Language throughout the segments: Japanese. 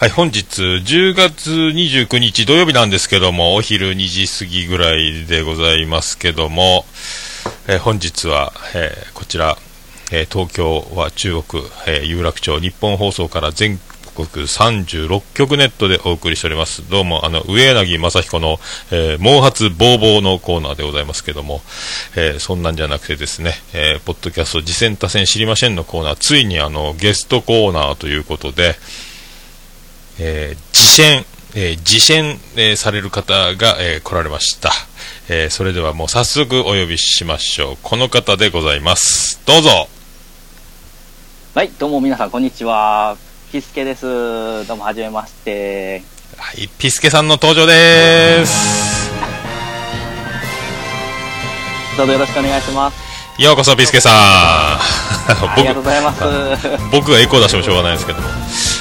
はい、本日10月29日土曜日なんですけども、お昼2時過ぎぐらいでございますけども、えー本日は、えーこちら、えー東京は中国、え有楽町日本放送から全国36局ネットでお送りしております。どうも、あの、上柳正彦の、え毛髪ボーボーのコーナーでございますけども、えそんなんじゃなくてですね、えポッドキャスト、次戦多戦知りませんのコーナー、ついにあの、ゲストコーナーということで、えー、自戦、えー自戦、えーされる方が、えー来られました。えーそれではもう早速お呼びしましょう。この方でございます。どうぞ。はい、どうも皆さん、こんにちは。ピスケです。どうも、はじめまして。はい、ピスケさんの登場です。どうぞよろしくお願いします。ようこそ、ピスケさん。ありがとうございます。僕がエコー出してもしょうがないですけども。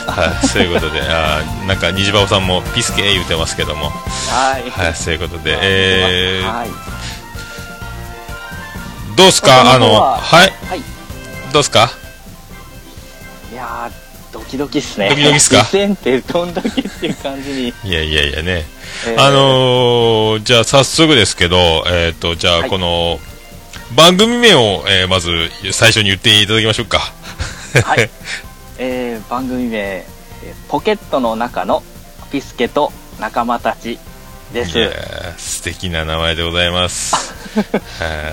はい、そういうことで、あーなんか、虹場さんもピスケ言うてますけども。はい。はい、そういうことで、えー、はい。どうですか？あの、ははい、はい。どうですか？いやー、ドキドキっすね。ドキドキっすか？実践ってどんだけっていう感じに。いやいやいやね。えーあのー、じゃあ早速ですけど、えっ、と、じゃあはいこの、番組名を、えーまず最初に言っていただきましょうか。はい。えー、番組名、えーポケットの中のピスケと仲間たちです。いやー素敵な名前でございます。は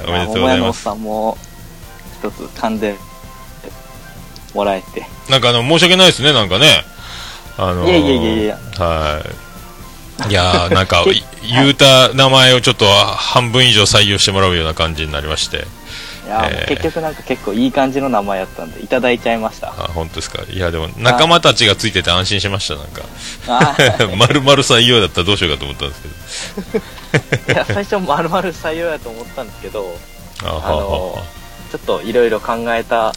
いおめでとうございます。さんも、一つ噛んでもらえて。なんかあの、申し訳ないですね、なんかね。あのーいやいやいやいやはい。いやーなんか、い言うた名前をちょっと半分以上採用してもらうような感じになりまして。いやー、えー結局なんか結構いい感じの名前やったんで、いただいちゃいました。あ、本当ですか？いや、でも、仲間たちがついてて安心しました、なんか。あー 丸々採用だったらどうしようかと思ったんですけど。いや、最初丸々採用やと思ったんですけど、あはあのちょっといろいろ考えた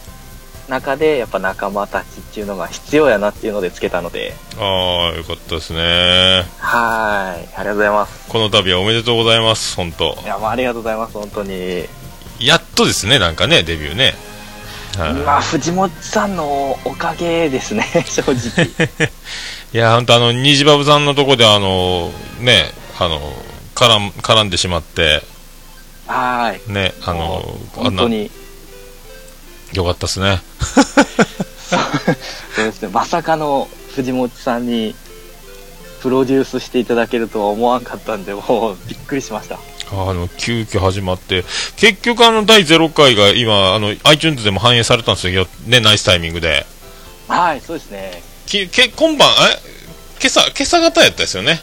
中で、やっぱ仲間たちっていうのが必要やなっていうのでつけたので、ああ、よかったですね。はーい、ありがとうございます。この度はおめでとうございます、本当い。や、まあ、ありがとうございます、本当に。やっとですね、なんかね、デビューね。はいまあ、藤本さんのおかげですね、正直。いや、本当あの、虹バブさんのとこで、あの、ね、あの、絡ん、絡んでしまって、はーい。ね、あの本当、に、よかったですね。そうですね、まさかの藤本さんに、プロデュースしていただけるとは思わんかったんで、もう、びっくりしました。あの、急遽始まって、結局あの、第0回が今、あの、iTunes でも反映されたんですよ、ね、ナイスタイミングで。はい、そうですね。き、け、今晩、え？今朝、今朝方やったですよね。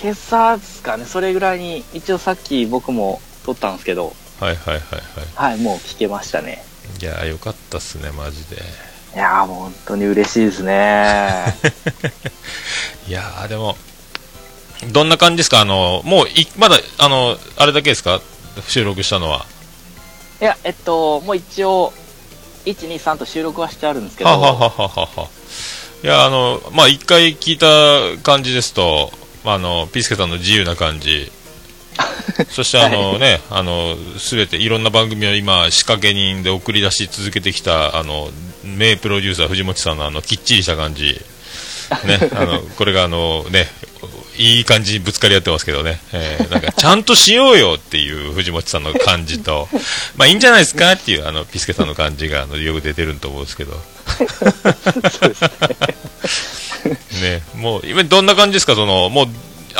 今朝ですかね、それぐらいに、一応さっき僕も撮ったんですけど、はいはいはいはい。はい、もう聞けましたね。いやーよかったっすね、マジで。いやー、もう本当に嬉しいですね。いやーでも、どんな感じですか？あの、もうい、まだ、あの、あれだけですか？収録したのは。いや、えっと、もう一応、1、2、3と収録はしてあるんですけど、はははははは。いや、あの、まあ、一回聞いた感じですと、まあ、あの、ピースケさんの自由な感じ。そしてあのね、あの、すべていろんな番組を今、仕掛け人で送り出し続けてきた、あの、名プロデューサー藤本さんのあの、きっちりした感じ。ね、あの、これがあの、ね、いい感じにぶつかり合ってますけどね、えーなんか、ちゃんとしようよっていう藤本さんの感じと、まあいいんじゃないですかっていう、あの、ピスケさんの感じが、あの、よく出てると思うんですけど。ね、もう、今どんな感じですか、その、もう、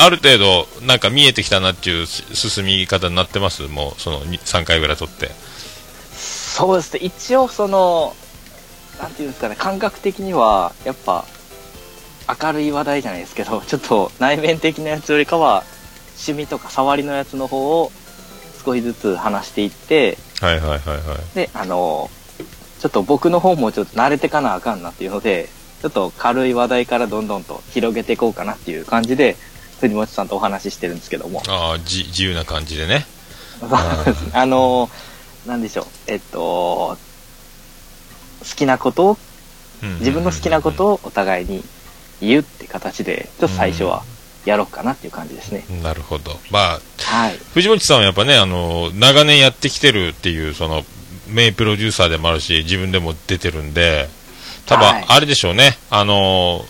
ある程度、なんか見えてきたなっていうし進み方になってます？もう、その、に3回ぐらい撮って。そうですね、一応その、なんていうんですかね、感覚的には、やっぱ、明るい話題じゃないですけど、ちょっと内面的なやつよりかは、趣味とか触りのやつの方を少しずつ話していって、はいはいはいはい。で、あの、ちょっと僕の方もちょっと慣れてかなあかんなっていうので、ちょっと軽い話題からどんどんと広げていこうかなっていう感じで、藤本さんとお話ししてるんですけども。ああ、じ、自由な感じでね。あの、なんでしょう、えっと、好きなことを、自分の好きなことをお互いに言うって形で、ちょっと最初はやろうかなっていう感じですね。なるほど。まあ、はい。藤本さんはやっぱね、あの、長年やってきてるっていう、その、名プロデューサーでもあるし、自分でも出てるんで、多分、はいあれでしょうね、あの、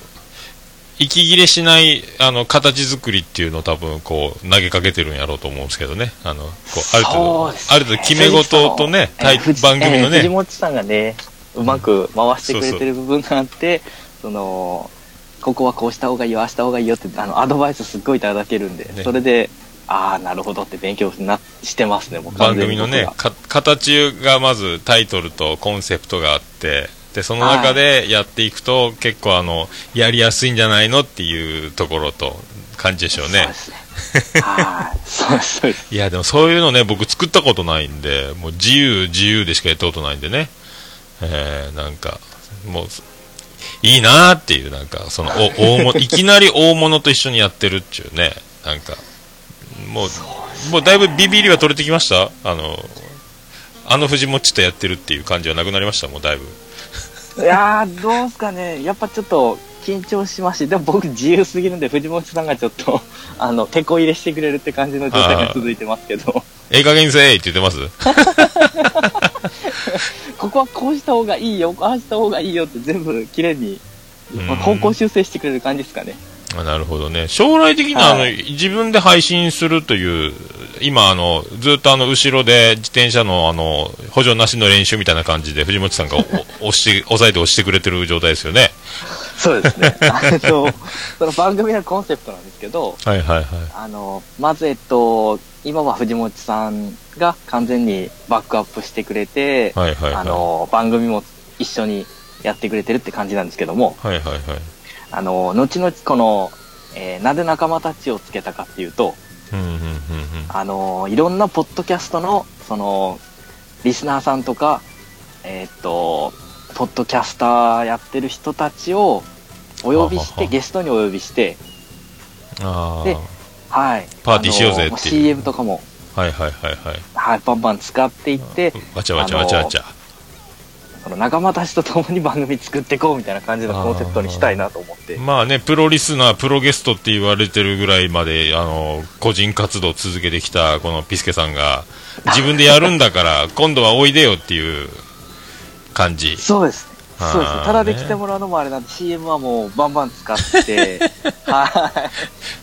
息切れしないあの形作りっていうのを多分こう投げかけてるんやろうと思うんですけどね。あのこうある程度、ね。ある程度決め事とねえー藤番組のえー藤ね、本さんがね、うまく回してくれてる部分があって、その、ここはこうした方がいいよ、ああした方がいいよって、あの、アドバイスすっごいいただけるんで、ね。それで、ああ、なるほどって勉強なしてますね、もう番組のね形がまずタイトルとコンセプトがあってでその中でやっていくと、結構あのやりやすいんじゃないのっていうところと感じでしょうね。い。やでもそういうのね僕作ったことないんでもう自由自由でしかやったことないんでね。えー、なんかもういいなーっていうなんかそのお 大物いきなり大物と一緒にやってるっていうね。なんかもうもうだいぶビビりは取れてきました？あのあの藤もちとやってるっていう感じはなくなりました？もうだいぶいやー、どうすかね。やっぱちょっと緊張しますし、でも僕自由すぎるんで、藤本さんがちょっと、あの、手こ入れしてくれるって感じの状態が続いてますけど、ええ加減にせえって言ってます？ここはこうした方がいいよ、ああした方がいいよって全部綺麗にうん。方向修正してくれる感じですかね。あなるほどね。将来的には、あの、はい自分で配信するという、今、あの、ずっとあの、後ろで自転車の、あの、補助なしの練習みたいな感じで、藤本さんがお押して、押さえて押してくれてる状態ですよね。そうですね。あの、その番組のコンセプトなんですけど、はいはいはい。あの、まずえっと、今は藤本さんが完全にバックアップしてくれて、はいはいはい。あの、番組も一緒にやってくれてるって感じなんですけども、はいはいはい。あの、後々この、えーなぜ仲間たちをつけたかっていうと。あの、いろんなポッドキャストの、その、リスナーさんとか、えーっと、ポッドキャスターやってる人たちをお呼びして、ゲストにお呼びして、あではい。パーティーしようぜっていう CM とかも、あ。はいはいはいはい。はい、バンバン使っていって、わちゃわちゃわちゃわちゃ。その仲間たちと共に番組作っていこうみたいな感じのコンセプトにしたいなと思って。まあね、プロリスナー、プロゲストって言われてるぐらいまで、あの、個人活動を続けてきた、このピスケさんが、自分でやるんだから、今度はおいでよっていう感じ。そうですね。そうですね。ただで来てもらうのもあれなんで、CM はもうバンバン使って、は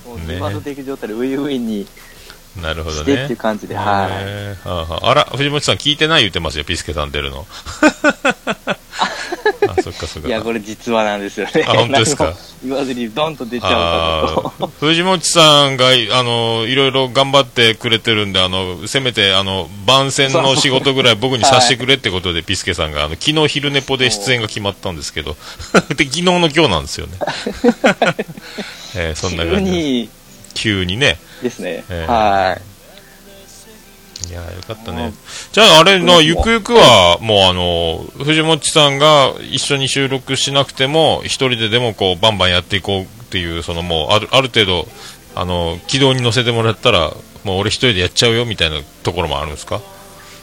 い。もうね今の的状態でウィンウィンになるほどねしてっていう。感じで、はい。あはああら、藤本さん聞いてない言ってますよ、ピスケさん出るの。あ、そっかそっか。いや、これ実話なんですよね。あ本当ですか？言わずにドンと出ちゃうと。ー藤本さんが、あの、いろいろ頑張ってくれてるんで、あの、せめて、あの、番宣の仕事ぐらい僕にさせてくれってことで、ピスケさんが、あの、昨日昼寝ぽで出演が決まったんですけど、で、昨日の今日なんですよね。えーそんな急感じ急にね。ですね。えーはい。いやよかったねうん。じゃあ、あれの、うんゆくゆくは、もうあの、藤本さんが一緒に収録しなくても、一人ででもこう、バンバンやっていこうっていう、そのもう、ある、ある程度、あの、軌道に乗せてもらったら、もう俺一人でやっちゃうよみたいなところもあるんですか？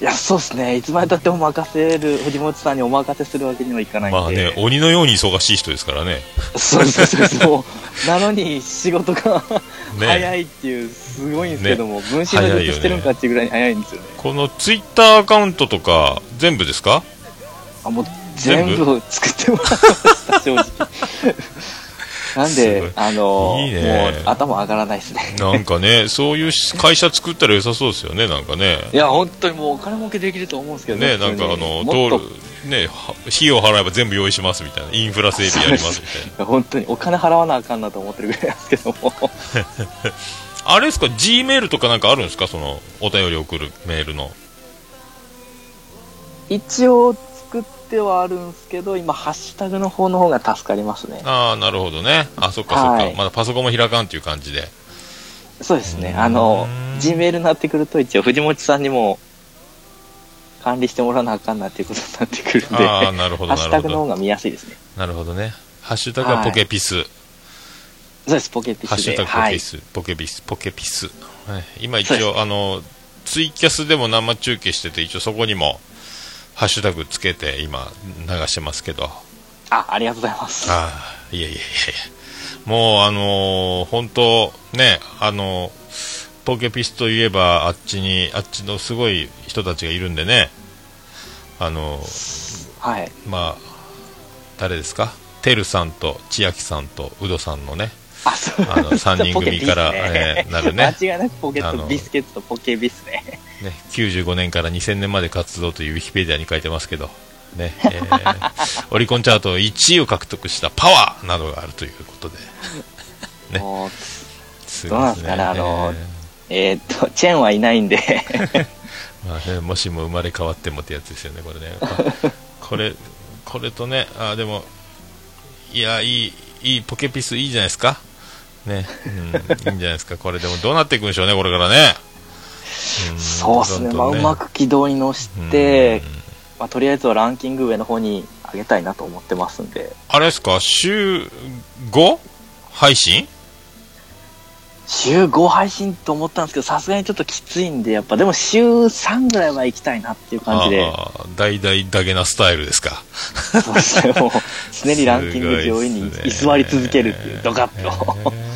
いや、そうですね。いつまでたっても任せる、藤本さんにお任せするわけにはいかないんで。まあね、鬼のように忙しい人ですからね。そうそうそうそう。なのに仕事がね早いっていう、すごいんですけども、分身の術してるんかっていうぐらいに早いんですよね。このツイッターアカウントとか、全部ですか？あ、もう全部全部？作ってもらいました、正直。なんで、あの、いいねもう頭上がらないですね。なんかね、そういう会社作ったら良さそうですよね、なんかね。いや、本当にもうお金儲けできると思うんですけどね、普通になんかあの、通る、ね、は費用払えば全部用意しますみたいな、インフラ整備やりますみたいな。本当にお金払わなあかんなと思ってるぐらいなんですけども。あれですか、G メールとかなんかあるんですか、その、お便り送るメールの。一応てはあるんですけど、今、ハッシュタグの方の方が助かりますね。ああ、なるほどね。あ、そっかそっか。はいまだパソコンも開かんっていう感じで。そうですね。あの、G メールになってくると、一応、藤本さんにも管理してもらわなあかんなっていうことになってくるんで、ああ、なるほど、ハッシュ。タグの方が見やすいですね。なるほどね。ハッシュタグはポケピス。そうです、ポケピスで。ハッシュタグポはい。ケピス、ポケピス、ポケピス。はい今一応、あの、ツイキャスでも生中継してて、一応そこにも、ハッシュタグつけて今流してますけど。あ、ありがとうございます。ああ、いやいやいや。もう、あのー本当ね、あのポケピスといえば、あっちに、あっちのすごい人たちがいるんでね、あのはい。まあ、誰ですか？てるさんと千秋さんとうどさんのね、あ、そうあの 3人組から、ポケビスえーなるね。間違いなくポケット、ビスケットとポケビスね。ね、95年から2000年まで活動というウィキペディアに書いてますけど、ね、えー オリコンチャート1位を獲得したパワーなどがあるということで、ねもうすどうなんですかねあのええーっと、チェーンはいないんで、ーまあね、もしも生まれ変わってもってやつですよね、これね。ここれ、これとね、あでも、いや、いい、いい、ポケピスいいじゃないですか。ね、うん、いいんじゃないですか。これでもどうなっていくんでしょうね、これからね。ん。そうですね、まあ、うまく軌道に乗して、まあ、とりあえずはランキング上の方に上げたいなと思ってますんで、あれですか、週 5? 配信？週5配信と思ったんですけど、さすがにちょっときついんで、やっぱでも週3ぐらいは行きたいなっていう感じで、大々だけなスタイルですか。そうですね、もう常にランキング上位に居座り続けるっていう、ドカッと。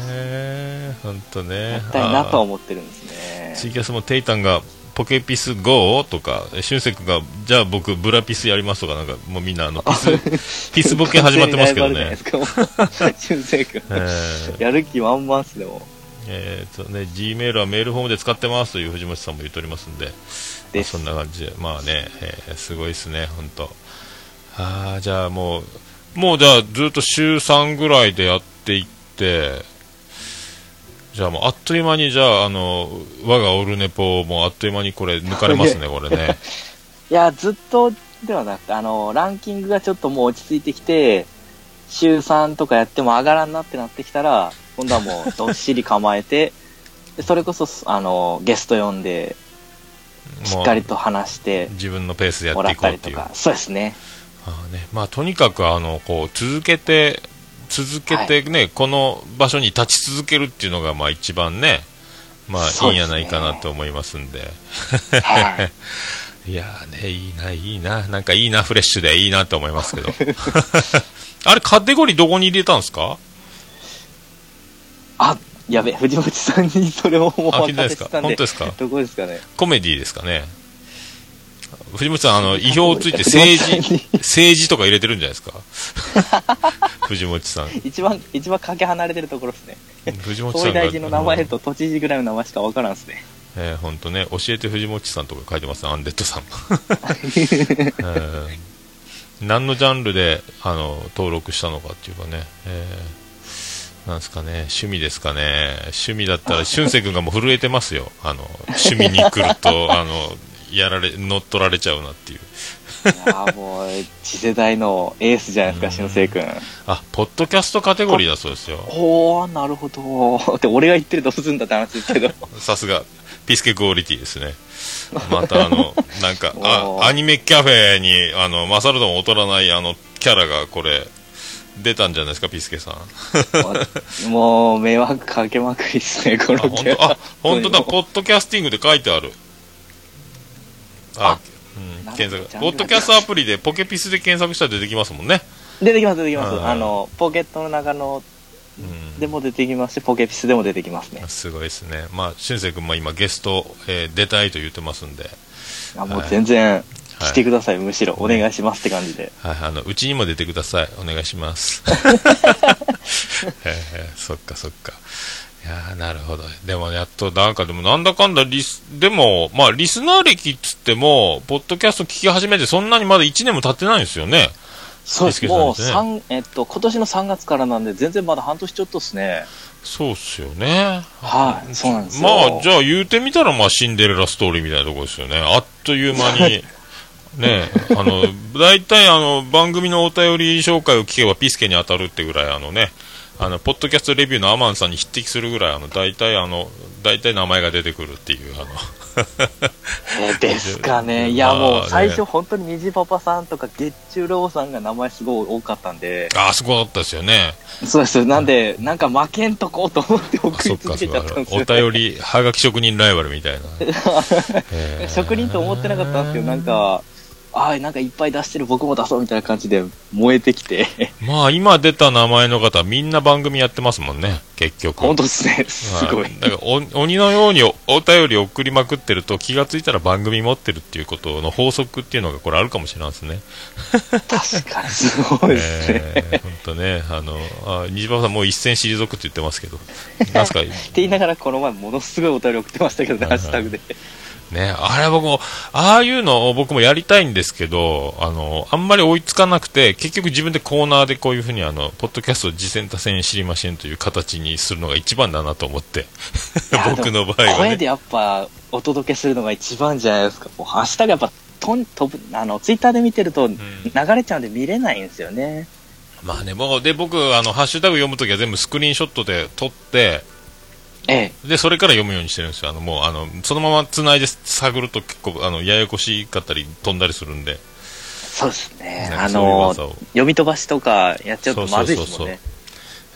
へーほんとね。やりたいなとはあ思ってるんですーね。ツイキャスもテイタンがポケピス GO とか、シュンセクが、じゃあ僕ブラピスやりますとか、なんかもうみんなあのピス、ピスボケ始まってますけどね。俊生君。えーやる気満々っすね、もえーとね、G メールはメールフォームで使ってますという藤本さんも言っておりますんで、まあそんな感じで、まあね、えーすごいですね、本当。ああ、じゃあもう、もうじゃあずっと週3ぐらいでやっていって、じゃあもうあっという間に、じゃあ、あの、我がオルネポもあっという間にこれ抜かれますね、これね。う。いや、ずっとではなくて、あの、ランキングがちょっともう落ち着いてきて、週3とかやっても上がらんなってなってきたら、今度はもうどっしり構えて、でそれこそ、あの、ゲスト呼んで、しっかりと話して自分のペースでやっていこうっていう。そうですね。あーね、まあとにかくあのこう続けて続けてね、この場所に立ち続けるっていうのがまあ一番ねまあいそうんやないかなと思いますんで。はい。いやーねいいないいな。なんかいいなフレッシュでいいなと思いますけど。あれカテゴリーどこに入れたんですか？あ、やべ、藤本さんにそれをもうあお聞いてないですか？渡ししたんで、本当ですか？どこですかね？コメディですかね？藤本さんあの意表ついて政治政治とか入れてるんじゃないですか？藤本さん。一番、一番かけ離れてるところですね。藤本さんが。総理大臣の名前と都知事ぐらいの名前しかわからんですね。えー、本当ね、教えて藤本さんとか書いてますね、アンデッドさん。えー何のジャンルであの登録したのかっていうかね、えーなんですかね、趣味ですかね、趣味だったら、俊く君がもう震えてますよ、あの趣味に来ると、あのやられ乗っ取られちゃうなっていう。いやーもう、次世代のエースじゃないですか、俊生君。あ、ポッドキャストカテゴリーだそうですよ。おー、なるほど。って、俺が言ってるとすんだって話ですけど。さすが、ピスケクオリティですね。またあの、なんか、あアニメカフェに、あの、マサルドも劣らないあの、キャラがこれ、出たんじゃないですか、ピスケさん。もう、迷惑かけまくりっすね、こあ、の本当あ、本当だ、もポッドキャスティングで書いてある。ああ、うん、検索。ポッドキャストアプリでポケピスで検索したら出てきますもんね。う出てきます、出てきます。うんあの、ポケットの中のうん。でも出てきますし、ポケピスでも出てきますね。すごいですね。まあ、俊く君も今ゲスト、えー出たいと言ってますんで、あもう全然、はい来てください、むしろ。お願いしますって感じで。はい、あの、うちにも出てください。お願いします。そっかそっか。いやーなるほど。でもやっと、なんかでもなんだかんだリス、でも、まあリスナー歴っつっても、ポッドキャスト聞き始めてそんなにまだ1年も経ってないんですよね。そうです。ビスケさんもうですね三えっと、今年の3月からなんで、全然まだ半年ちょっとですね。そうっすよね。はい、そうなんですよ。まあ、じゃあ言うてみたら、まあ、シンデレラストーリーみたいなところですよね。あっという間に、ね、あの、大体、あの、番組のお便り紹介を聞けばピスケに当たるってぐらい、あのね、あの、ポッドキャストレビューのアマンさんに匹敵するぐらい、あの、大体、あの、大体名前が出てくるっていう、あの、えーですかね。ま あいや、もうね最初本当に虹パパさんとか月中ローさんが名前すごい多かったんで、あそこだったですよね。そうです。なんで、なんか負けんとこうと思ってあ送り続そっか、そっかけちゃったんです。よ。お便り、はがき職人ライバルみたいな。えー職人と思ってなかったんですけど、なんか、ああ、なんかいっぱい出してる僕も出そうみたいな感じで燃えてきて、まあ、今出た名前の方、みんな番組やってますもんね、結局。本当ですね、すごい。はいだからお鬼のようにおお便り送りまくってると気がついたら番組持ってるっていうことの法則っていうのがこれあるかもしれないですね。確かにすごいですね。えー、本当ね、あの、あ虹パパさんもう一戦退くって言ってますけど、なんすか、って言いながらこの前ものすごいお便り送ってましたけどね、はいはいハッシュタグで。ね、あれ僕も、ああいうのを僕もやりたいんですけど、あの、あんまり追いつかなくて、結局自分でコーナーでこういうふうにあの、ポッドキャスト次戦多戦知りませんという形にするのが一番だなと思って、僕の場合はね。声でやっぱお届けするのが一番じゃないですか。もうハッシュタグやっぱとん飛ぶ、あの、ツイッターで見てると流れちゃうんで見れないんですよね。まあね、もう、で、僕、あの、ハッシュタグ読むときは全部スクリーンショットで撮って、ええ。で、それから読むようにしてるんですよ。あの、もう、あの、そのまま繋いで探ると結構、あの、ややこしかったり飛んだりするんで。そうですね。あの、読み飛ばしとかやっちゃうとまずいですもんね。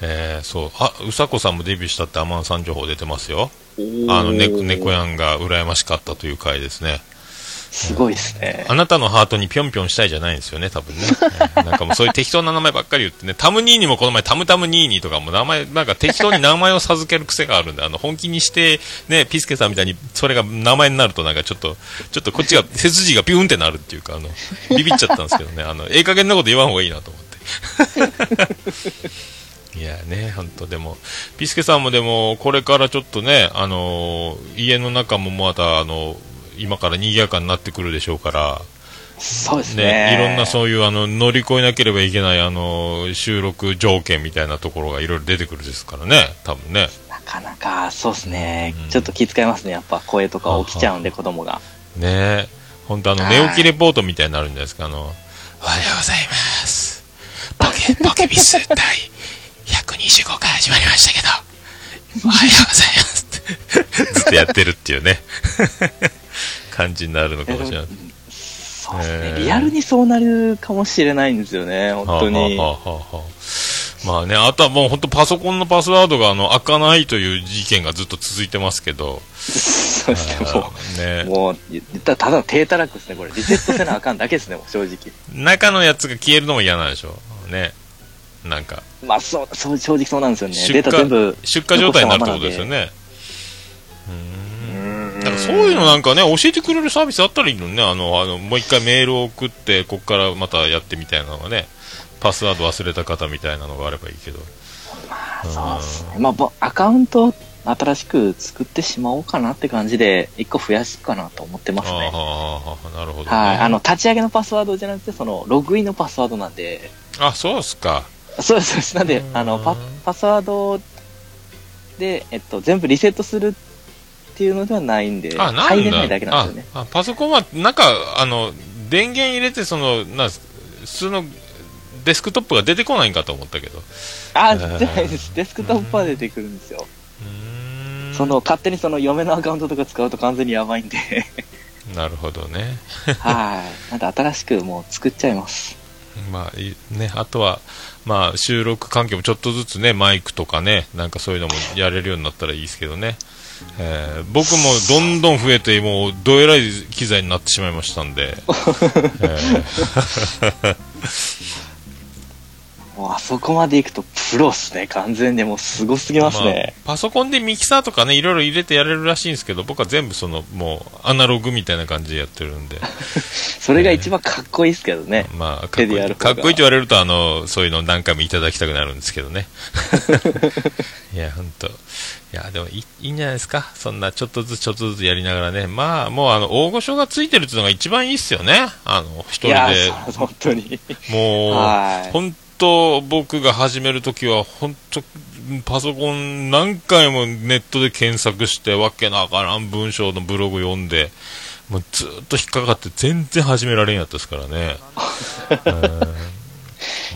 えー、そう。あ、うさこさんもデビューしたってアマンさん情報出てますよ。あの、ね、猫やんが羨ましかったという回ですね。すごいですね。あなたのハートにぴょんぴょんしたいじゃないんですよね、多分ね。え ーなんかもうそういう適当な名前ばっかり言ってね、タムニーニもこの前タムタムニーニとかも名前、なんか適当に名前を授ける癖があるんで、あの、本気にして、ね、ピスケさんみたいにそれが名前になるとなんかちょっと、ちょっとこっちが、背筋がピュンってなるっていうか、あの、ビビっちゃったんですけどね、あの、ええ加減なこと言わん方がいいなと思って。いやね、本当でも、ピスケさんもでも、これからちょっとね、あの家の中もまた、あの今から賑やかになってくるでしょうから、そうですね。ね、いろんなそういうあの乗り越えなければいけないあの収録条件みたいなところがいろいろ出てくるですからね、多分ね。なかなか、そうですねうん。ちょっと気遣いますね。やっぱ声とか起きちゃうんで、子供が。ね本当あのはい寝起きレポートみたいになるんじゃないですか。あの、おはようございます。ポケ、ポケビス第125回始まりましたけど、おはようございますって。ずっとやってるっていうね、感じになるのかもしれない。そうですえーね。リアルにそうなるかもしれないんですよね。本当に。はあはあはあはあまあね、あとはもう本当パソコンのパスワードがあの開かないという事件がずっと続いてますけど、そうですね。もねう、もう、言っただの低たらくですね。これ、リセットせなあかんだけですね、正直。中のやつが消えるのも嫌なんでしょうね。なんか、まあ、そう、そう正直そうなんですよね。出荷データ全部。出荷状態になるってことですよね。うーん。だからそういうのなんかね、教えてくれるサービスあったらいいのにね、あの、あの、もう一回メールを送って、ここからまたやってみたいなのがね、パスワード忘れた方みたいなのがあればいいけど。そうですね。まあぼ、アカウント新しく作ってしまおうかなって感じで、一個増やすかなと思ってますああ、ね。はあ、なるほどね。はい。あの、立ち上げのパスワードじゃなくて、その、ログインのパスワードなんで、あ、そうっすか。そうですそうです。なんでう、んあの、パ、パスワードで、えっと、全部リセットするっていうのではないんで、あ、なんだ入れないだけなんですよね。パソコンは、なんか、あの、電源入れて、その、な、普通のデスクトップが出てこないんかと思ったけど。あ、えーじゃないです。デスクトップは出てくるんですよ。その、勝手にその、嫁のアカウントとか使うと完全にやばいんで、なるほどね。はい。なんで、新しくもう作っちゃいます。まあ、いね、あとは、まあ、収録環境もちょっとずつね、マイクとかね、なんかそういうのもやれるようになったらいいですけどね。えー僕もどんどん増えて、もう、どえらい機材になってしまいましたんで。えもうあそこまで行くとプロっすね。完全にもうすごすぎーますね。まあパソコンでミキサーとかね、いろいろ入れてやれるらしいんですけど、僕は全部その、もう、アナログみたいな感じでやってるんで。それが一番かっこいいっすけどね。まあ、かっこいい。かっこいいと言われると、あの、そういうの何回もいただきたくなるんですけどね。いや、ほんと。いや、でもいいいいんじゃないですか。そんな、ちょっとずつちょっとずつやりながらね。まあ、もう、あの、大御所がついてるっていうのが一番いいっすよね。あの、一人いやで。本当に。もう、僕が始めるときは、本当パソコン何回もネットで検索して、わけなあからん文章のブログ読んで、もうずっと引っかかって全然始められんやったですからね。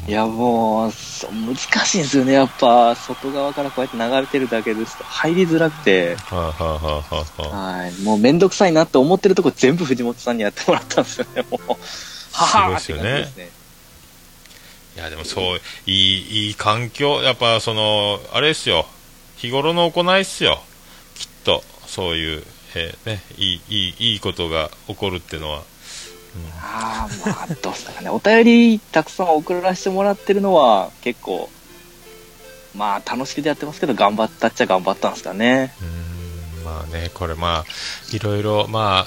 いや、もう、難しいんですよね。やっぱ、外側からこうやって流れてるだけですと入りづらくて。もうめんどくさいなって思ってるとこ全部藤本さんにやってもらったんですよね。もう、ははーって感じですね。いや、でもそう、いい、いい環境、やっぱその、あれですよ、日頃の行いっすよ、きっと、そういう、えーね、いい、いい、いいことが起こるっていうのは、ああ、まあ、どうっすかね。お便りたくさん送らせてもらってるのは、結構、まあ、楽しくてやってますけど、頑張ったっちゃ頑張ったんですかね。うんまあね、これまあ、いろいろ、ま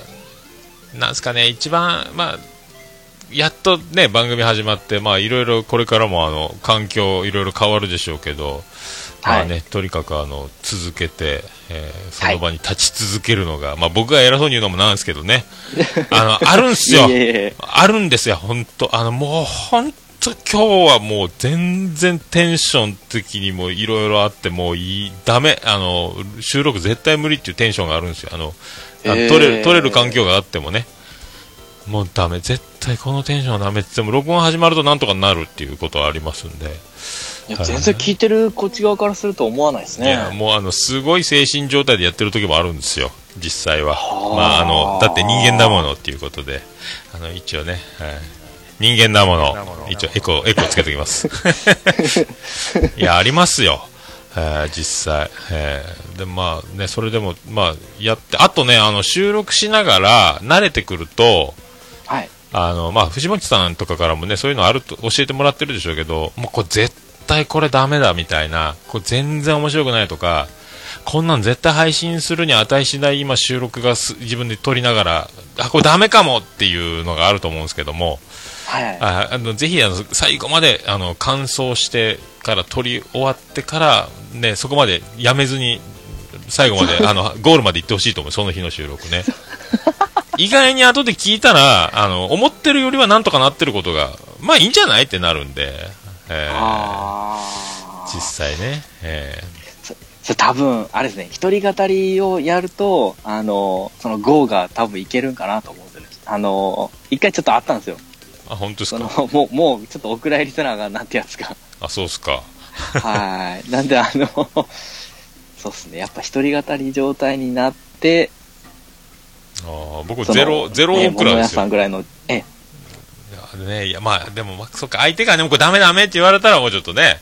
あ、なんすかね、一番、まあ、やっとね、番組始まって、まあ、いろいろこれからも、あの、環境、いろいろ変わるでしょうけど、まあね、はとにかく、あの、続けて、えーその場に立ち続けるのが、まあ、僕が偉そうに言うのもなんですけどね、あの、あるんすよ。い。えいえ。あるんですよ、本当。あの、もう本当今日はもう全然テンション的にもいろいろあって、もういい、ダメ、あの、収録絶対無理っていうテンションがあるんですよ。あの、あのえー。撮れる、撮れる環境があってもね。もうダメ、絶対このテンションはダメって言っても、録音始まるとなんとかなるっていうことはありますんで。いや全然聞いてるこっち側からすると思わないですね。いや、もうあの、すごい精神状態でやってる時もあるんですよ、実際は。はあまあ、あの、だって人間だものっていうことで、あの、一応ね、はい。人間だもの、一応エコ、エコつけておきます。いや、ありますよ。えー実際、えーでまあね、それでも、まあ、やって、あとね、あの、収録しながら、慣れてくると、はい。あの、まあ、藤本さんとかからもね、そういうのあると教えてもらってるでしょうけど、もうこれ絶対これダメだみたいな、これ全然面白くないとか、こんなん絶対配信するに値しない今収録がす自分で撮りながら、あ、これダメかもっていうのがあると思うんですけども、はいはい。ああのぜひあの最後まであの完走してから撮り終わってから、ね、そこまでやめずに最後まであのゴールまで行ってほしいと思うその日の収録ね 意外に後で聞いたらあの思ってるよりはなんとかなってることがまあいいんじゃないってなるんで、えー。実際ね、えそれ多分、あれですね、一人語りをやると、あの、その GO が多分いけるんかなと思うんですよね。あの、一回ちょっとあったんですよ。ー、あ本当ですそのか、もう、もう、ちょっとお蔵入りせなあかんなってやつが。あそうっすかはい。なんで、あの、そうっすね、やっぱ一人語り状態になって、あー僕ゼロゼロねオクラですよ。物屋さんぐらいの、え、いやね、いやまあでも、まあ、そっか相手がねもうこれダメダメって言われたらもうちょっとね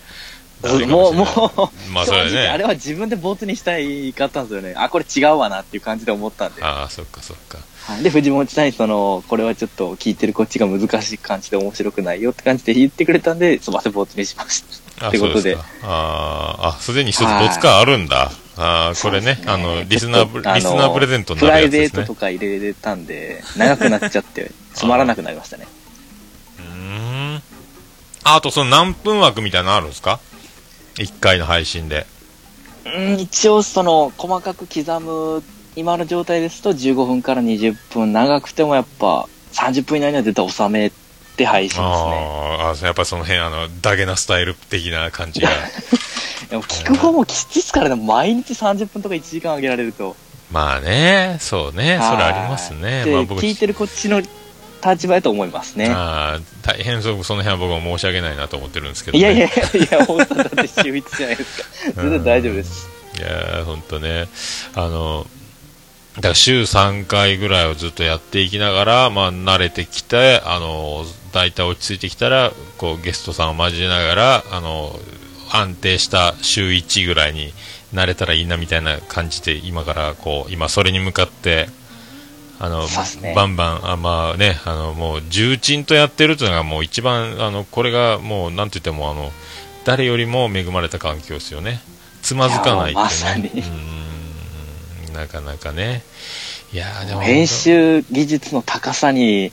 もう、もう、まあそれはね。あれは自分でボツにしたいかったんですよね。あ、これ違うわなっていう感じで思ったんで。ああそっかそっか。はい。で、藤本さんにその、これはちょっと聞いてるこっちが難しい感じで面白くないよって感じで言ってくれたんで、すいません、ボツにしました。あってことで。あーあすでに一つボツ感あるんだあーこれねそうですあのリスナーリスナープレゼントにプライなるやつですね。ベートとか入れれたんで、長くなっちゃって、つまらなくなりましたね。うーん。ああとその何分枠みたいなのあるんですか？1回の配信で。うん、一応その、細かく刻む、今の状態ですと15分から20分、長くてもやっぱ30分以内には絶対収めて配信ですね。あーあやっぱその辺あのダゲなスタイル的な感じが でも聞く方もきついっすからね、毎日30分とか1時間あげられると。まあねそうねそれありますねで、まあ僕聞いてるこっちの立場やと思いますね。あー大変そうその辺は僕も申し訳ないなと思ってるんですけど、ね、いやいやいや、本当だって週1じゃないですか。全然大丈夫です。いやー、ほんとね、あの、だから週3回ぐらいをずっとやっていきながら、まあ、慣れてきて、あの、大体落ち着いてきたら、こう、ゲストさんを交えながら、あの、安定した週1ぐらいになれたらいいなみたいな感じで、今から、こう、今それに向かって、あの、ねバンバン、あまあね、あの、もう、重鎮とやってるというのがもう一番、あの、これがもう、なんて言っても、あの、誰よりも恵まれた環境ですよね。つまずかないっていうね。なかなかね。いやーでも、編集技術の高さに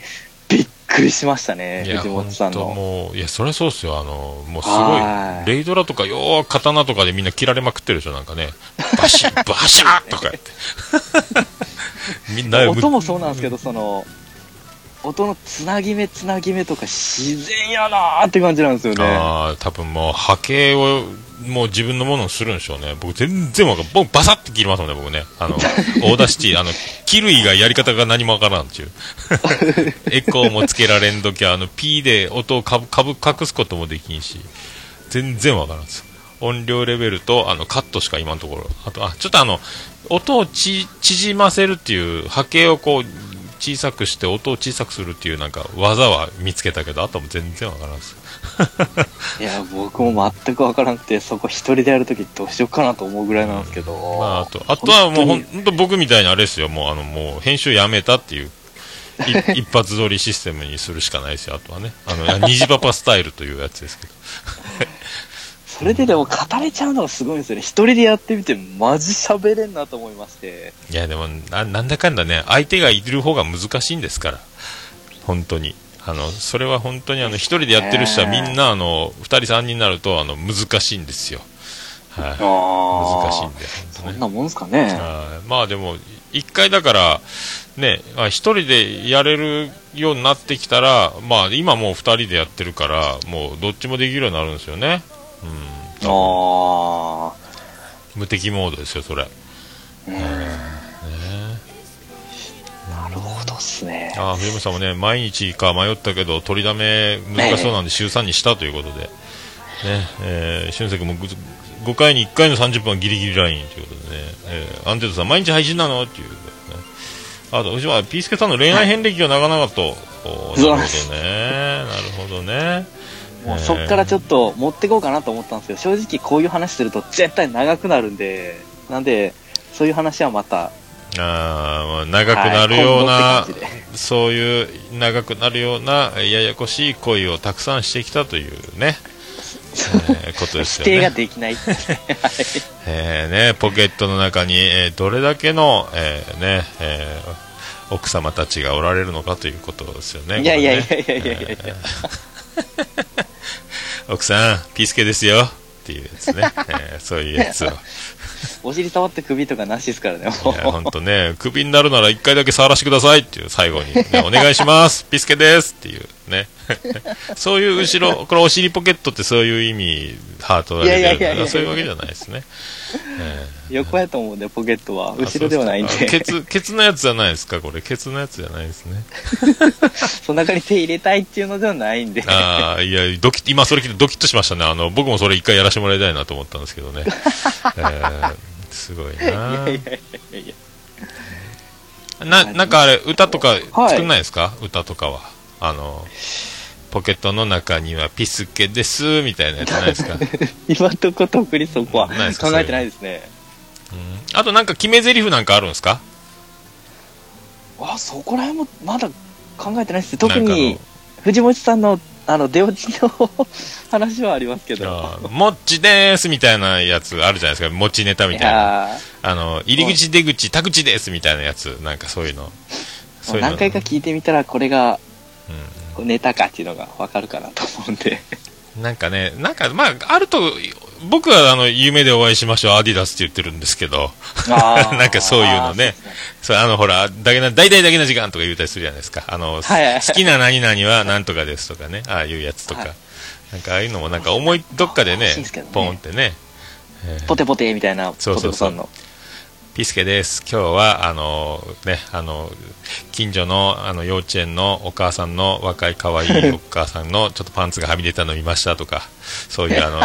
びっくりしましたね、藤本さんの。もう、いや、そりゃそうっすよ。あの、もうすごはいい、レイドラとか、妖刀とかでみんな切られまくってるでしょ、なんかね。バシッ、バシャーとかやって。みんな、音もそうなんですけど、その、音のつなぎ目つなぎ目とか自然やなーって感じなんですよね。ああ、多分もう波形をもう自分のものにするんでしょうね。僕全然わかん僕バサッて切りますもんね、僕ね。あの、Audacity、あの、切る以外やり方が何もわからんっちゅう。エコーもつけられんときあの、P で音をかぶ、かぶ、隠すこともできんし、全然わからんです。音量レベルと、あの、カットしか今のところ。あと、あ、ちょっとあの、音をち、縮ませるっていう、波形をこう、小さくして音を小さくするっていうなんか技は見つけたけど、あとも全然わからんです。いや、僕も全くわからなくて、そこ一人でやるときどうしようかなと思うぐらいなんですけど。まあ、あと、あとはもう本当僕みたいにあれですよ、もうあの、もう編集やめたっていうい 一発撮りシステムにするしかないですよ、あとはね。あの、虹パパスタイルというやつですけど。それででも語れちゃうのがすごいんですよね。一人でやってみて、マジ喋れんなと思いまして。いや、でもな、なんだかんだね、相手がいる方が難しいんですから。本当に。あの、それは本当にあの、一人でやってる人はみんな、あの、二人三人になると、あの、難しいんですよ。はい、難しいんで。そんなもんすかね。はいまあでも、一回だから、ね、あ一人でやれるようになってきたら、まあ今もう二人でやってるから、もうどっちもできるようになるんですよね。うん。無敵モードですよ、それ。あ、うん、なるほどっすね。ああ、藤本さんもね、毎日か迷ったけど、取りだめ難しそうなんで週3にしたということで、ね、えー、俊介も5回に1回の30分はギリギリラインということでね、えー、アンテドさん、毎日配信なの？っていうことでね。は、ピースケさんの恋愛遍歴が長々と、おーなるほどね、なるほどね。もうそっからちょっと持ってこうかなと思ったんですけど、正直こういう話すると絶対長くなるんで、なんで、そういう話はまた、あ長くなるような、はいそういう長くなるようなややこしい恋をたくさんしてきたというね、えーことですよね。否定ができない。えーね、ポケットの中に、えーどれだけの、えーねえー奥様たちがおられるのかということですよね。いやいやいやいやいやいやいや。奥さん、ピースケですよっていうやつね、えーそういうやつを。いお尻触って首とかなしですからね、もう。や、ほんとね、クビになるなら一回だけ触らせてくださいっていう最後に、ね、お願いします、ピースケですっていうね。そういう後ろ、これお尻ポケットってそういう意味、ハートが出てるいやいやいやいやそういうわけじゃないですね。えー横やと思うんで、ポケットは。後ろではないんで。でケツ、ケツのやつじゃないですかこれ。ケツのやつじゃないですね。その中に手入れたいっていうのではないんで。ああ、いや、ドキッ、今それ聞いてドキッとしましたね。あの、僕もそれ一回やらせてもらいたいなと思ったんですけどね。えー、すごい いやいやないやいや。な、なんかあれ、歌とかはい。作んないですか、歌とかは。あの、ポケットの中にはピスケです、みたいなやつないですか？今んとこ特にそこは考えてないですね。うん、あとなんか決め台詞なんかあるんですか？あ、そこら辺もまだ考えてないです。特に、藤本さんの、あの、出落ちの話はありますけど。もっちでーすみたいなやつあるじゃないですか。もちネタみいたいな。やあの、入り口出口、田口ですみたいなやつ。なんかそういうの。そういう何回か聞いてみたら、これがうんネタかっていうのがわかるかなと思うんで。なんかね、なんか、まあ、あると、僕はあの、夢でお会いしましょう、アディダスって言ってるんですけど、なんかそういうのね。そうですそう、あの、ほら、だけな、大々だけな時間とか言うたりするじゃないですか。あの、はい。はいはい好きな何々はなんとかですとかね、ああいうやつとか。はい。なんかああいうのもなんか思い、どっかでねでね。ポンってね。えー。ポテポテみたいな、そうそうそう。ポテトさんの。ピスケです。今日は、あの、ね、あの、近所の、あの、幼稚園のお母さんの若い可愛いお母さんの、ちょっとパンツがはみ出たの見ましたとか、そういう、あの、う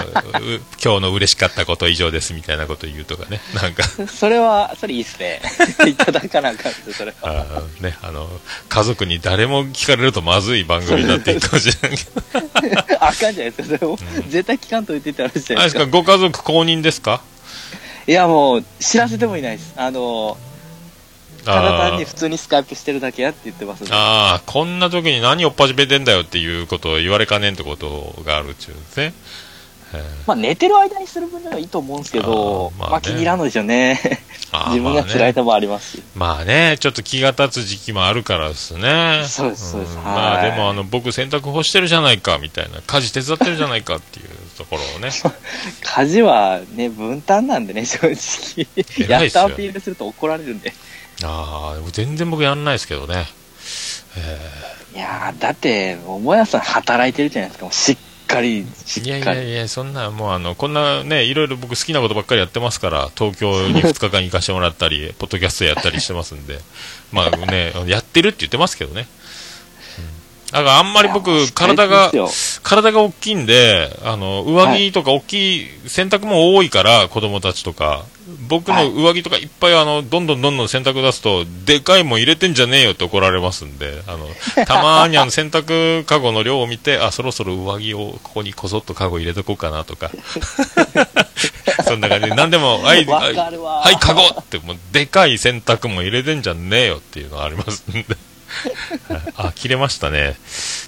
今日の嬉しかったこと以上ですみたいなこと言うとかね、なんか、それは、それいいっすね。いただかなあかんですそれあは。ーね、あの、家族に誰も聞かれるとまずい番組になっていくかもしれないけど、あかんじゃないですか。それを、絶対聞かんといてってあるじゃあれですか、ないですか。ご家族公認ですか？いや、もう、知らせてもいないです。あの、ただ単に普通にスカイプしてるだけやって言ってますああ、こんな時に何をっぱじめてんだよっていうことを言われかねんってことがあるっちゅうんですね。えまあ、寝てる間にする分にはいいと思うんですけど、あーまあねまあ、気に入らんのでしょうね。自分が辛いともありますし。まあね、ちょっと気が立つ時期もあるからですね。そうですそうですはいんまあでもあの、僕洗濯干してるじゃないかみたいな、家事手伝ってるじゃないかっていうところをね。家事はね、分担なんでね、正直。やったアピールすると怒られるんで。ああ、でも全然僕やんないですけどね。いやー、だって、桃屋さん働いてるじゃないですか。しっかり、しいやっかり。いやいや、そんな、もうあの、こんなね、いろいろ僕好きなことばっかりやってますから、東京に2日間行かしてもらったり、ポッドキャストやったりしてますんで、まあね、やってるって言ってますけどね。うんだからあんまり僕体が体が大きいんで、あの、上着とか大きい、洗濯も多いから、子供たちとか、僕の上着とかいっぱいあの、どんどんどんどん洗濯出すと、でかいもん入れてんじゃねえよって怒られますんで、あの、たまーにあの、洗濯カゴの量を見て、あ、そろそろ上着をここにこそっとカゴ入れとこうかなとか。そんな感じで、なんでも、はい、わはい、かるわ。はい、カゴって、もう、でかい洗濯も入れてんじゃねえよっていうのがありますんで。あ、切れましたね。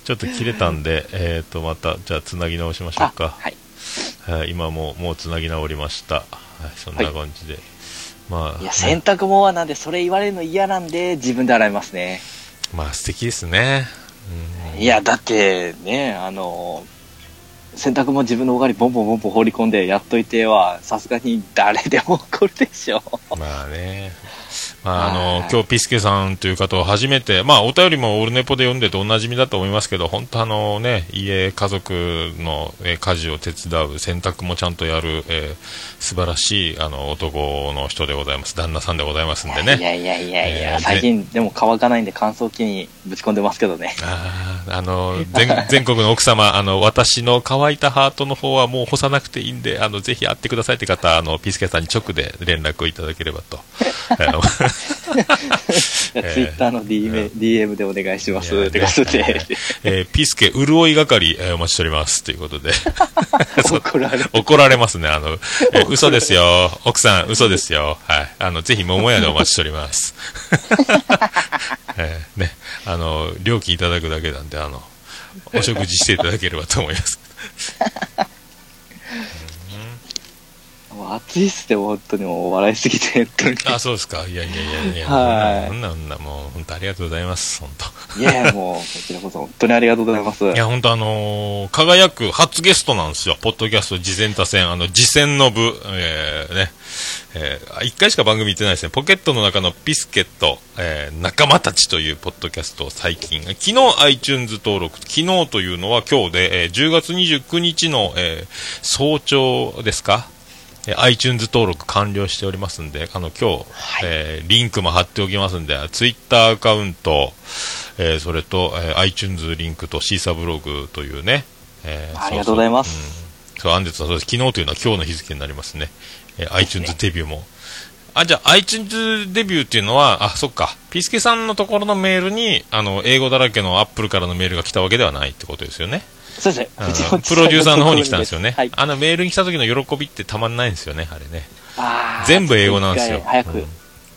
ちょっと切れたんで、えっ、ー、と、また、じゃあ、つなぎ直しましょうか。はい。今も、もうつなぎ直りました。はい、そんな感じで。はい、まあ。いや、洗濯物はなんで、それ言われるの嫌なんで、自分で洗いますね。まあ、素敵ですね。うん、いや、だってね、あの、洗濯も自分のおがりボンボンボンボン放り込んでやっといては、さすがに誰でも怒るでしょ。まあね。まあ、あの、今日ピスケさんという方を初めて、まあ、お便りもオルネポで読んでておなじみだと思いますけど、本当あのね、家、家族の、え家事を手伝う、洗濯もちゃんとやる、えー、素晴らしい、あの、男の人でございます。旦那さんでございますんでね。いやいやいやいや、えー、最近でも乾かないんで乾燥機にぶち込んでますけどね。ああ、あの、全、全国の奥様、あの、私の乾いたハートの方はもう干さなくていいんで、あの、ぜひ会ってくださいって方、あの、ピスケさんに直で連絡をいただければと。ツイッターの DM,、DM でお願いします。ってことで。えー、ピスケ潤い係、えー、お待ちしております。ということで。怒られ怒られますね。あの、えー、嘘ですよ。奥さん、嘘ですよ。はい。あの、ぜひ桃屋でお待ちしております。えー、ね。あの、料金いただくだけなんで、あの、お食事していただければと思います。暑いっすね、本当にもう笑いすぎて、あ、そうですか。いやいやいやいや、はい。そんな、そんな、もう、本当ありがとうございます、本当。いやもう、こちらこそ、本当にありがとうございます。いや、本当あのー、輝く初ゲストなんですよ。ポッドキャスト、次戦多戦、あの、次戦の部、えー、ね、えー、一回しか番組行ってないですね。ポケットの中のピスケット、えー、仲間たちというポッドキャストを最近、昨日 iTunes 登録、昨日というのは今日で、えー、10月29日の、えー、早朝ですかえ iTunes 登録完了しておりますんで、あの、今日、はい、えー、リンクも貼っておきますんで、Twitter アカウント、えー、それと、えー、iTunes リンクと Seesaaブログというね、えー、ありがとうございます。うん、そう、アンデッツはそうです。昨日というのは今日の日付になりますね。えー、iTunes デビューも。あ、じゃあ iTunes デビューっていうのは、あ、そっか。ピースケさんのところのメールに、あの、英語だらけの Apple からのメールが来たわけではないってことですよね。そうですね。プロデューサーの方に来たんですよね。はい、あのメールに来た時の喜びってたまんないんですよね、あれね。全部英語なんですよ。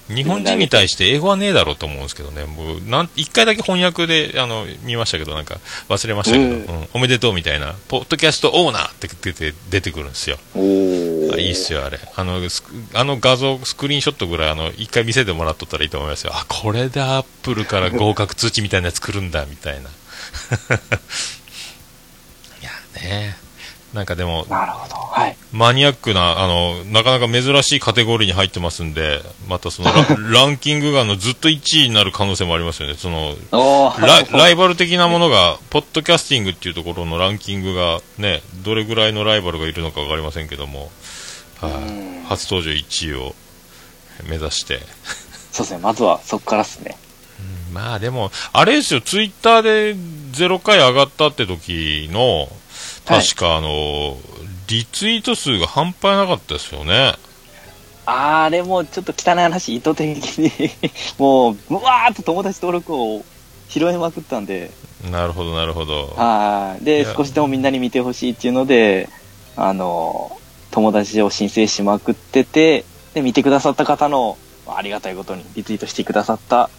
うん、日本人に対して英語はねえだろうと思うんですけどね、もうなん一回だけ翻訳であの見ましたけど、なんか忘れましたけど、うん、おめでとうみたいな、ポッドキャストオーナーって出て出てくるんですよ。あいいっすよ、あれ。あのあの画像、スクリーンショットぐらい、あの一回見せてもらっとったらいいと思いますよ。あ、これでアップルから合格通知みたいなやつ来るんだ、みたいな。ね。なんかでも、なるほど。はい。マニアックな、あの、なかなか珍しいカテゴリーに入ってますんで、またそのラ、ランキングがのずっと1位になる可能性もありますよね。その、ラライバル的なものが、ポッドキャスティングっていうところのランキングがね、どれぐらいのライバルがいるのかわかりませんけども、はい、初登場1位を目指して。そうですね、まずはそこからっすね。まあでも、あれですよ、ツイッターで0回上がったって時の、確か、あの、リツイート数が半端なかったですよね。あれもちょっと汚い話、意図的に もう、うわーっと友達登録を拾いまくったんで。なるほど、なるほど。はい。で、少しでもみんなに見てほしいっていうので、あの、友達を申請しまくってて、で、見てくださった方の、ありがたいことにリツイートしてくださった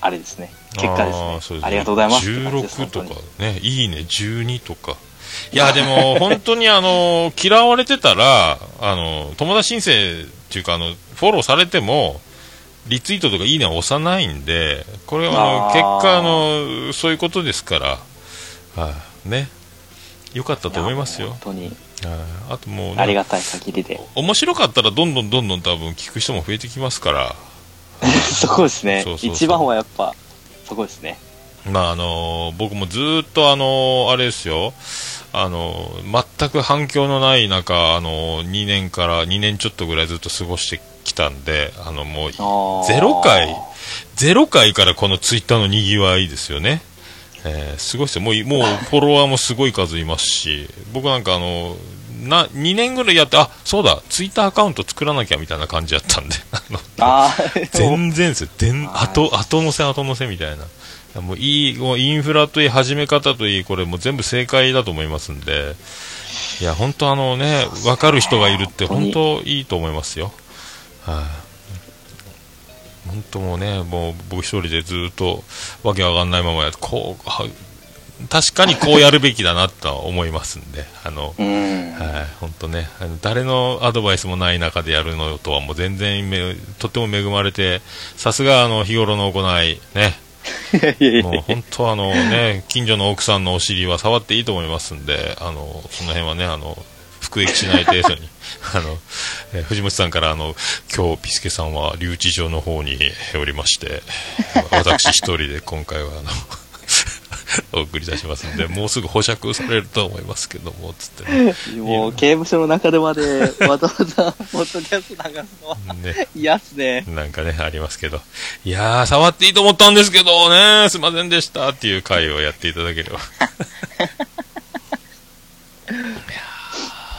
あれですね、結果ですね。ありがとうございます。16とかね、いいね、12とか。いや、でも、本当にあの、嫌われてたら、あの、友達申請っていうか、あの、フォローされても、リツイートとかいいねは押さないんで、これはあの、結果、あの、そういうことですから、はい、あ、ね。よかったと思いますよ。本当に。あともう、ありがたい限りで。面白かったらどんどんどんどん多分聞く人も増えてきますから、そこですねそうそうそう一番はやっぱそこですねまああのー、僕もずっとあのー、あれですよあのー、全く反響のない中、あの2年から2年ちょっとぐらいずっと過ごしてきたんで、あのもう0回、0回からこのツイッターのにぎわいですよね。えー、すごいですよ。もう、もうフォロワーもすごい数いますし、僕なんかあの、な2年ぐらいやってあそうだツイッターアカウント作らなきゃみたいな感じやったんで。あ全然ですよ。後後乗せ後乗せみたいな。もういいもうインフラといい始め方といいこれもう全部正解だと思いますんで。いや本当あのね分かる人がいるって本当いいと思いますよ。はい、本当もうね、もう僕一人でずっとわけわかんないままやこうは確かにこうやるべきだなとは思いますんで、あの、うん。はい、本当ね、あの誰のアドバイスもない中でやるのとはもう全然め、とっても恵まれて、さすがあの日頃の行い、ね、もうや本当あのね、近所の奥さんのお尻は触っていいと思いますんで、あの、その辺はね、あの、服役しない程度に、あの、えー藤本さんからあの、今日ピスケさんは留置場の方におりまして、私一人で今回はあの、お送りいたしますんで、もうすぐ保釈されると思いますけども、つってね。もう刑務所の中でまで わざわざポッドキャスト流すのはね嫌っすね。なんかね、ありますけど。いやー、触っていいと思ったんですけどね、すいませんでしたっていう回をやっていただければ。いや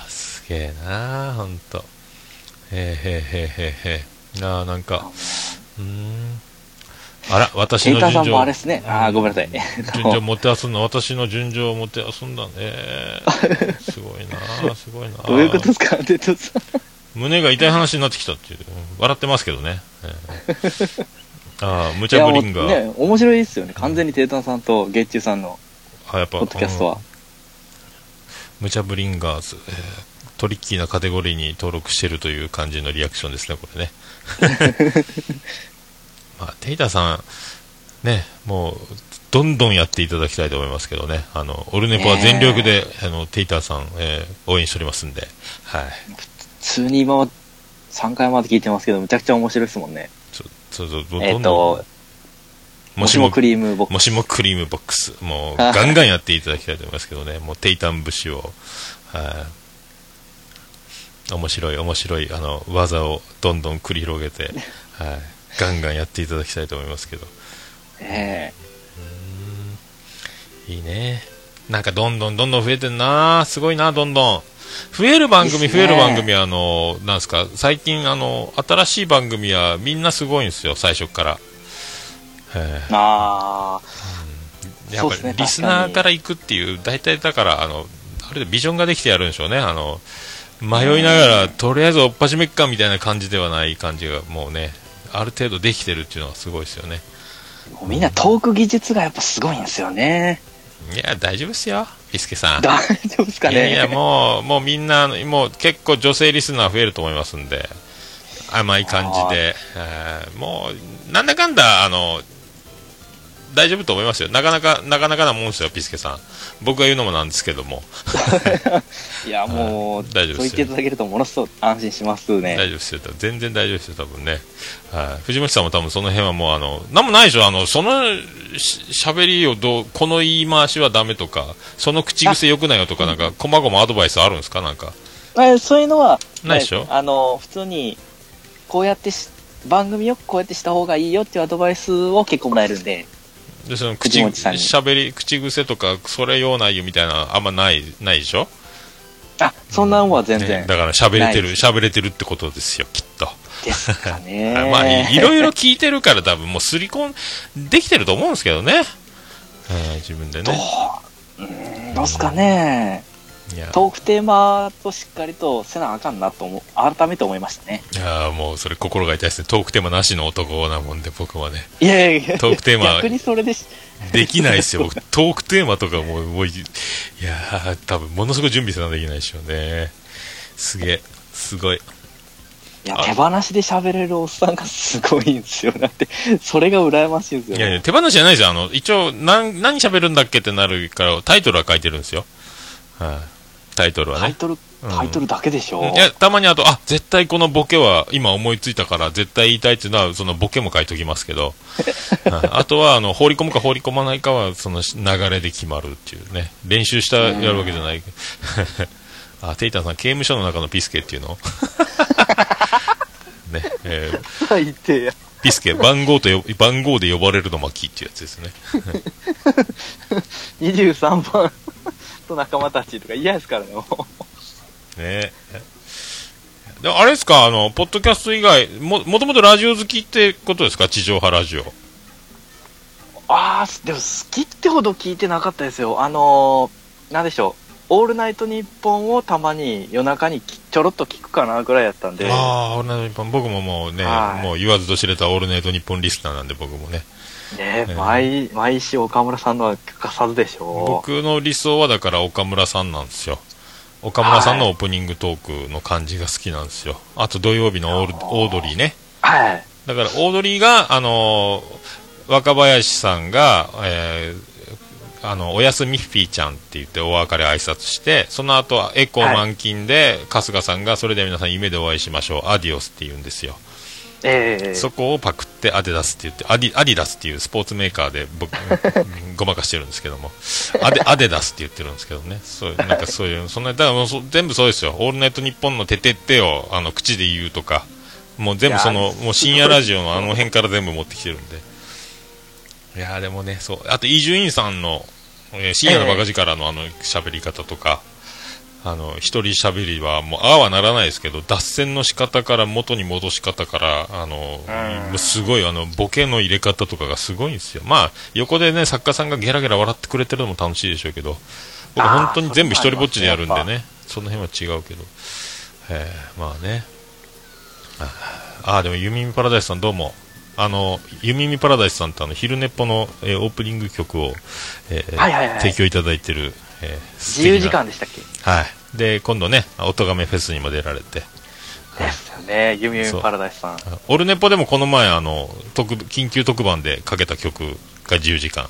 ー、すげえなー、ほんと。へーへーへーへーへー。なあ、なんか、うーん。あら、私ケイターさんの順序。もあれですね。あーごめんなさい。順序もてあそんだ、私の順序をもてあそんだね。すごいなー、すごいなー。どういうことですか？テトさん。胸が痛い話になってきたっていう、笑ってますけどね。えーああ、無茶ぶりんが、ね、面白いですよね。完全にテータンさんと月中さんのあやっぱ、ポッドキャストはうん。無茶ぶりんガーズ、えートリッキーなカテゴリーに登録してるという感じのリアクションですね、これね。まあ、テイタさん、ね、もう、どんどんやっていただきたいと思いますけどね、あの、オルネポは全力で、あの、テイタさん、えー応援しておりますんで、はい。普通に今は3回まで聞いてますけど、むちゃくちゃ面白いですもんね。そそうそう、どえっ、どんどんと、もしもクリームボックもしもクリームボックス、もう ガンガンやっていただきたいと思いますけどね、もうテイタン節を、はい、面白い、面白いあの技をどんどん繰り広げて、はい、ガンガンやっていただきたいと思いますけど、ス。え。いいね、なんかどんどんどんどん増えてんな、すごいな、どんどん。増える番組、増える番組は、あの、なんですか、最近、あの、新しい番組はみんなすごいんですよ、最初から。えー、あー、やっぱそうっすねりリスナーから行くっていう、大体だから、あの、あれでビジョンができてやるんでしょうね。あの、迷いながら、とりあえずおっぱじめっかみたいな感じではない感じが、もうね、ある程度できてるっていうのはすごいですよね。もうみんなトーク技術がやっぱすごいんですよね。いや、大丈夫ですよ、ピスケさん。大丈夫ですかねいやいや、もう、もうみんな、もう結構女性リスナー増えると思いますんで、甘い感じで、えーもう、なんだかんだ、あの、大丈夫と思いますよ。なかなか、なかなかなもんですよ、ピスケさん。僕が言うのもなんですけども。いや、もう、大丈夫ですよそう言っていただけるとものすごく安心しますね。大丈夫ですよ。全然大丈夫ですよ、多分ね。はい。藤本さんも多分その辺はもう、あの、なんもないでしょ、あの、そのし喋りをどう、この言い回しはダメとか、その口癖良くないよとか、なんか、こまごまアドバイスあるんですか？なんか。えそういうのは、ないでしょ？あの、普通に、こうやってし、番組をこうやってした方がいいよっていうアドバイスを結構もらえるんで、で、その口、藤本さんに喋り、口癖とか、それようないよみたいな、あんまない、ないでしょ？あ、そんなんは全然ねだから喋れてる、喋れてるってことですよ、きっと。ですかね。まあ、いいろいろ聞いてるから多分もうすり込んできてると思うんですけどね。はい自分でどうね。うーんどうすかね。トークテーマとしっかりとせなあかんなと思う、改めて思いましたね。いやもうそれ心が痛いですね。トークテーマなしの男なもんで僕はね。いやいやいや、トークテーマ逆にそれでし、できないですよ。僕、トークテーマとかもう、もういいやー、多分ものすごい準備せなきゃいけないでしょうね。すげえ、すごい。いや、あ手放しで喋れるおっさんがすごいんですよ。だって、それが羨ましいんですよ。いやいや、手放しじゃないですよ。あの、一応、何、何喋るんだっけってなるから、タイトルは書いてるんですよ。はい、タイトルはね。タイトル、うんタイトルだけでしょ、いや、たまにあと、あ、絶対このボケは今思いついたから絶対言いたいっていうのは、そのボケも書いときますけど、は いあとは、あの、放り込むか放り込まないかは、その流れで決まるっていうね。練習した、やるわけじゃない。あ、テイタンさん、刑務所の中のピスケっていうの？ね、えー最低や。ピスケ、番号とよ、番号で呼ばれるの巻っていうやつですね。23番と仲間たちとか嫌ですからね、もう。ねであれですか、あの、ポッドキャスト以外、も、もともとラジオ好きってことですか？地上波ラジオ。あー、でも好きってほど聞いてなかったですよ。あのー、なんでしょう。オールナイトニッポンをたまに夜中にきちょろっと聞くかなぐらいやったんで、ああ、オールナイトニッポン、僕ももうね、はいもう言わずと知れたオールナイトニッポンリスナーなんで、僕もね。ねえ毎、毎週岡村さんのは欠かさずでしょ僕の理想はだから岡村さんなんですよ。岡村さんのオープニングトークの感じが好きなんですよ。あと土曜日のオールオードリーね。はい。だからオードリーが、あのー若林さんが、えーあの、おやすみフィーちゃんって言ってお別れ挨拶して、その後はエコー満勤で、春日さんが、それでは皆さん夢でお会いしましょう、アディオスって言うんですよ。ええ。そこをパクってアデダスって言って、アディアディダスっていうスポーツメーカーで僕、ごまかしてるんですけども、アデアデダスって言ってるんですけどね、そうなんかそういう、そんな、だからもうそ全部そうですよ、オールナイトニッポンのててってをあの口で言うとか、もう全部その、もう深夜ラジオのあの辺から全部持ってきてるんで。いやーでもね、そう、あと伊集院さんの、えー深夜のバカ力のあの喋り方とか、あの、一人喋りはもう、ああはならないですけど、脱線の仕方から元に戻し方から、あの、うんすごい、あの、ボケの入れ方とかがすごいんですよ。まあ、横でね、作家さんがゲラゲラ笑ってくれてるのも楽しいでしょうけど、僕本当に全部一人ぼっちでやるんでね、その辺は違うけど、えーまあね。ああ、でも、ユミミパラダイスさんどうも。あの、ユミミパラダイスさんってあの、昼寝っぽの、えーオープニング曲を、えーはいはいはい提供いただいてる、えー素自由時間でしたっけ？はい。で、今度ね、音亀フェスにも出られて、ですよね。ユミユミパラダイスさん。オルネポでもこの前、あの、特、緊急特番でかけた曲が自由時間。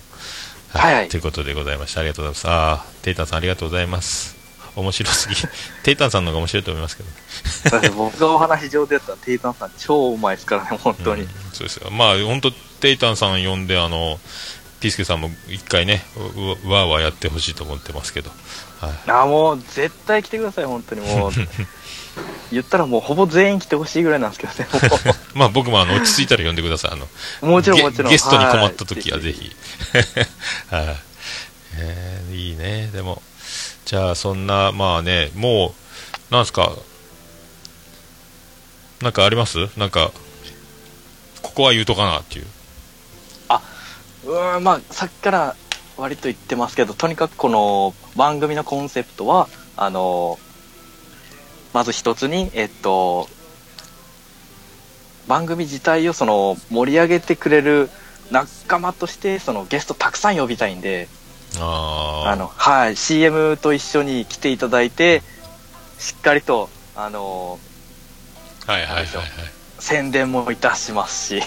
はいはいということでございました。ありがとうございます。ああ、テイタンさんありがとうございます。面白すぎ。テイタンさんの方が面白いと思いますけど。僕がお話上手やったら、テイタンさん超うまいですからね、本当に。うんそうですよ。まあ、本当テイタンさん呼んで、あの、ピースケさんも一回ね、わーわーやってほしいと思ってますけど。はい。あ、もう絶対来てください、本当にもう。言ったらもうほぼ全員来てほしいぐらいなんですけどね。まあ僕もあの落ち着いたら呼んでください。あの、もちろんゲもちろん。ゲストに困った時ははいぜひ。はい。えーいいね。でも、じゃあそんな、まあね、もう、なんすか、なんかあります？なんか、ここは言うとかなっていう。うーん、まあ、さっきから割と言ってますけど、とにかくこの番組のコンセプトは、あの、まず一つに、えっと、番組自体をその盛り上げてくれる仲間として、そのゲストたくさん呼びたいんで、あの、はい、CM と一緒に来ていただいて、しっかりと、あの、はいはいはいはい。宣伝もいたしますし、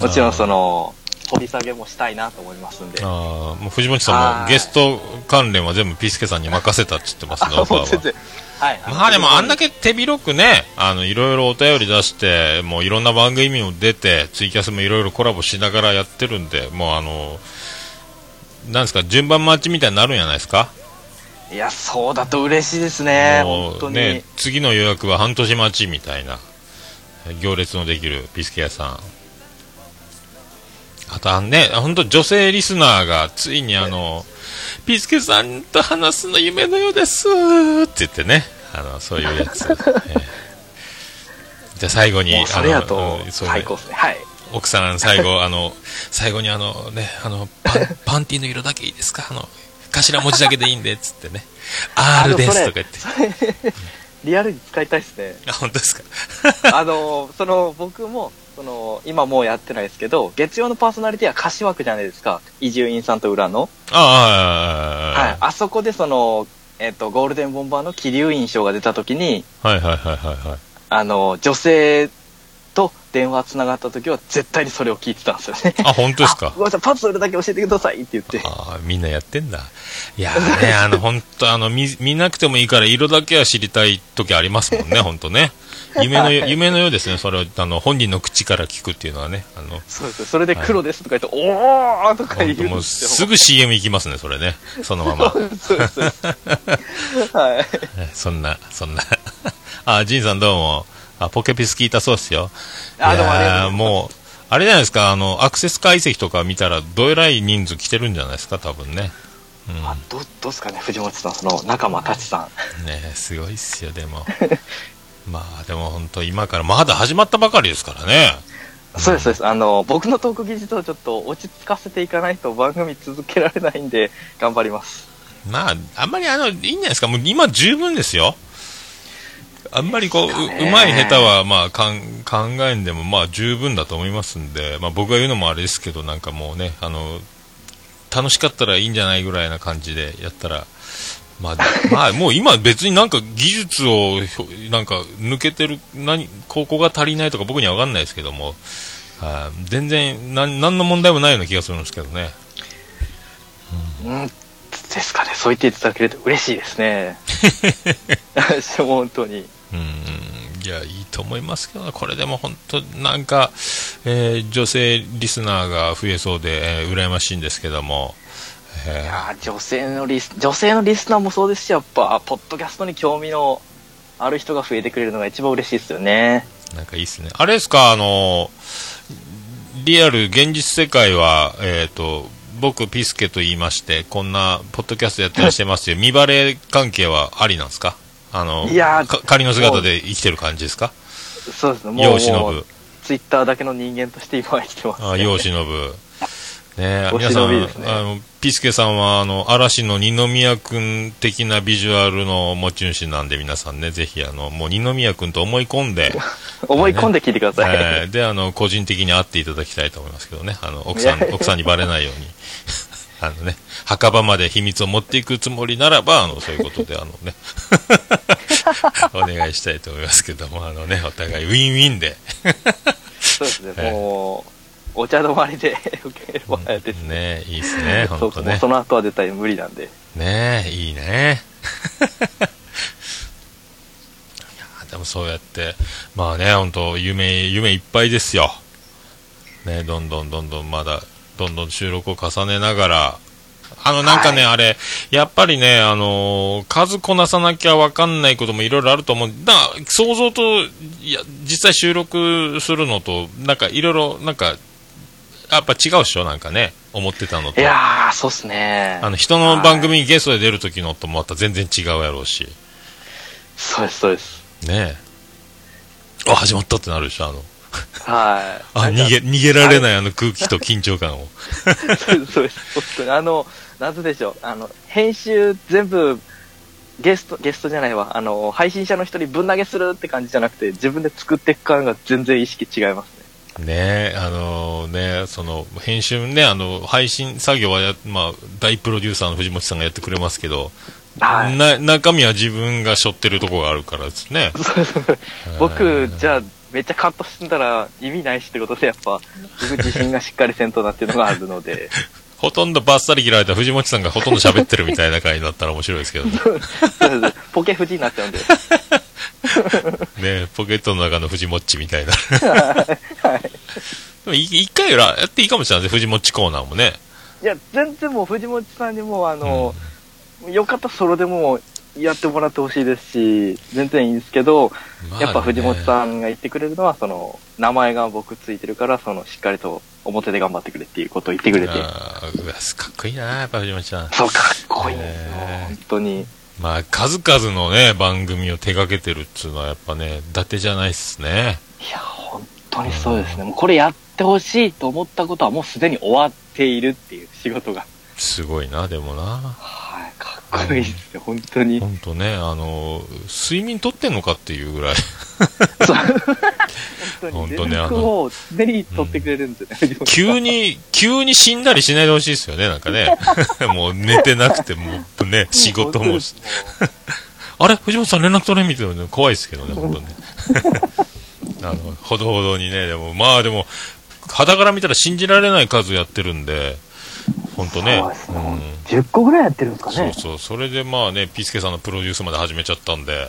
もちろんその、掘り下げもしたいなと思いますんで。あーもう藤本さんもはいゲスト関連は全部ピースケさんに任せたって言ってますね、あオファーは。はい。まあでもあんだけ手広くね、あの、いろいろお便り出して、もういろんな番組も出て、ツイキャスもいろいろコラボしながらやってるんで、もうあの、なんですか、順番待ちみたいになるんじゃないですか？いや、そうだと嬉しいですね。も本当に。うね、次の予約は半年待ちみたいな、行列のできるピスケ屋さん。あとあのね、本当女性リスナーがついにあの、ピスケさんと話すの夢のようですって言ってね、あの、そういうやつ。ええじゃあ最後に、あのうんそうね。はい。奥さん最後、あの、最後にあのね、あの、パン、パンティの色だけいいですか？あの、頭文字だけでいいんで、つってね。R ですとか言って。リアルに使いたいですね。あ、本当ですか？あの、その、僕も、その、今もうやってないですけど、月曜のパーソナリティは歌詞枠じゃないですか。伊集院さんと裏の。ああ、はい。あそこでその、えっ、と、ゴールデンボンバーの気流印象が出た時に、はいはいはいはいはい。あの、女性と電話つながった時は絶対にそれを聞いてたんですよね。あ、本当です あかごめんなさい、パズルだけ教えてくださいって言って。ああ、みんなやってんだ。いやーね、あの、本当あの、見、見なくてもいいから色だけは知りたい時ありますもんね、本当ね。夢のよ、夢のようですね、それを、あの、本人の口から聞くっていうのはね、あの、そうです。それで黒ですとか言って、おーとか言本当もうすぐ CM 行きますね、それね。そのまま。そはい。ね そんな、そんな。あ、ジンさんどうも。あ、ポケピス聞いたそうっすよ。あどうもありがとうもう、あれじゃないですか、あの、アクセス解析とか見たら、どえらい人数来てるんじゃないですか、多分ね。うん。あどどうですかね、藤本さん、その仲間たちさん。ねすごいっすよ、でも。まあ、でも本当、今から、まだ始まったばかりですからね。そうです、そうです。あの、僕のトーク技術をちょっと落ち着かせていかないと番組続けられないんで、頑張ります。まあ、あんまりあの、いいんじゃないですか。もう今十分ですよ。あんまりこう、ううまい下手は、まあ、かん考えんでも、まあ、十分だと思いますんで、まあ、僕が言うのもあれですけど、なんかもうね、あの、楽しかったらいいんじゃないぐらいな感じでやったら、まあ、まあ、もう今別になんか技術を、なんか抜けてる、何、ここが足りないとか僕には分かんないですけども、はい全然、なん、何の問題もないような気がするんですけどね。うん、ですかね。そう言っていただけると嬉しいですね。本当に。うん、いや、いいと思いますけどね、これでも本当、なんか、えー女性リスナーが増えそうで、えー羨ましいんですけども、えーいやー女性のリス、女性のリスナーもそうですし、やっぱ、ポッドキャストに興味のある人が増えてくれるのが一番嬉しいですよね。なんかいいっすね。あれですか、あの、リアル、現実世界は、えっ、と、僕、ピスケと言いまして、こんな、ポッドキャストやったりしてますよ。見バレ関係はありなんですか？あの、いや仮の姿で生きてる感じですか？そうですね。もう。ツイッターだけの人間として今は生きてます、ね。あ、世を忍ぶ。ねお皆さん、ねあの、ピスケさんは、あの、嵐の二宮くん的なビジュアルの持ち主なんで、皆さんね、ぜひ、あの、もう二宮くんと思い込んで、思い込んで聞いてください。えーで、あの、個人的に会っていただきたいと思いますけどね。あの、奥さん奥さんにバレないように。あのね、墓場まで秘密を持っていくつもりならば、あの、そういうことで、あのね、お願いしたいと思いますけども、あのね、お互いウィンウィンで、そうですね。ええもう、お茶止まりで 受ければですね。ね、いいですね、そ当ねそうもうそ。の後は絶対無理なんで。ねいいね。いやでもそうやって、まあね、本当夢、夢いっぱいですよ。ね、どんどんどんどんまだ、どんどん収録を重ねながら、あの、なんかね、はあれ、やっぱりね、あのー数こなさなきゃわかんないこともいろいろあると思う。だ想像と、いや、実際収録するのと、なんかいろいろ、なんか、やっぱ違うっしょなんかね、思ってたのと。いやー、そうっすね。あの、人の番組にゲストで出る時のとまた全然違うやろうし。そうです、そうです。ねえ。あ、始まったってなるでしょ、あの。はい。あ、逃げ、逃げられないあの空気と緊張感を。そうです、そうです。本当に。あの、なんつうでしょう。あの、編集全部、ゲスト、ゲストじゃないわ。あの、配信者の人にぶん投げするって感じじゃなくて、自分で作っていく感が全然意識違いますね。あのね、その、編集ね、あの、配信作業はや、まあ、大プロデューサーの藤本さんがやってくれますけど、はい。な、中身は自分が背負ってるところがあるからですね。僕、じゃあ、めっちゃカットしてたら意味ないしってことで、やっぱ、僕 自信がしっかりせんとなっていうのがあるので、ほとんどバッサリ切られた藤本さんがほとんど喋ってるみたいな回になったら面白いですけどね。ポケフジになっちゃうんで。ねポケットの中の藤もっちみたいな。はい。でもい一回ぐらいやっていいかもしれないですね、藤もっちコーナーもね。いや、全然もう藤本さんにも、あの、よかったらソロでもやってもらってほしいですし、全然いいんですけど、まあねやっぱ藤本さんが言ってくれるのは、その、名前が僕ついてるから、その、しっかりと表で頑張ってくれっていうことを言ってくれて、あーうわかっこいいな、やっぱ藤本さん。そう、かっこいいんですよへー。本当に。まあ、数々のね、番組を手掛けてるっつうのはやっぱね、伊達じゃないっすね。いや、本当にそうですね。もうこれやってほしいと思ったことはもうすでに終わっているっていう仕事が。すごいな、でもな。はい、かっこいいですよ、本当に。ほんとね、あの、睡眠とってんのかっていうぐらい。そう本当本に。当ねあの連絡をすでに取ってくれるんですよね、藤本さん急に、急に死んだりしないでほしいですよね、なんかね。もう寝てなくて、もうね、仕事もし。あれ藤本さん連絡取れんみたいなの怖いですけどね、本当ね。あの、ほどほどにね、でも、まあでも、肌から見たら信じられない数やってるんで、本当ね。そうん10個ぐらいやってるんですかね。そうそう、それでまあね、ピースケさんのプロデュースまで始めちゃったんで、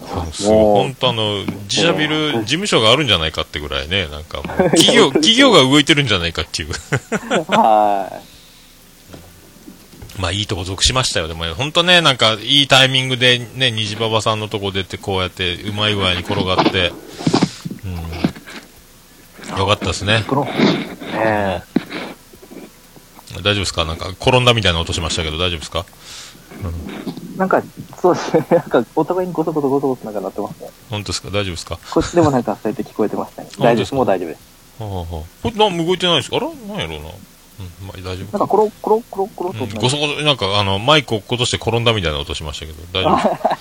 本当あの、自社ビル、事務所があるんじゃないかってぐらいね、なんか 企業、企業が動いてるんじゃないかっていう。は まあいいとこ属しましたよ。でも本当ね、なんかいいタイミングでね、虹ババさんのとこ出てこうやってうまい具合に転がって、うん。よかったですねい。。この、え大丈夫ですか？なんか転んだみたいな音しましたけど大丈夫ですか？えなんか、そうですね。なんか、お互いにゴソゴソゴソゴソなんかなってますね。本当ですか？大丈夫ですか？こっちでもなんかそうやって聞こえてましたね。大丈夫です。もう大丈夫です。はあはあ、これなん動いてないですあらなんやろうな。うん、まあ大丈なん夫かコロコロコロコロとうん、ごそごそ、なんかあの、マイク落っことして転んだみたいな音しましたけど、大丈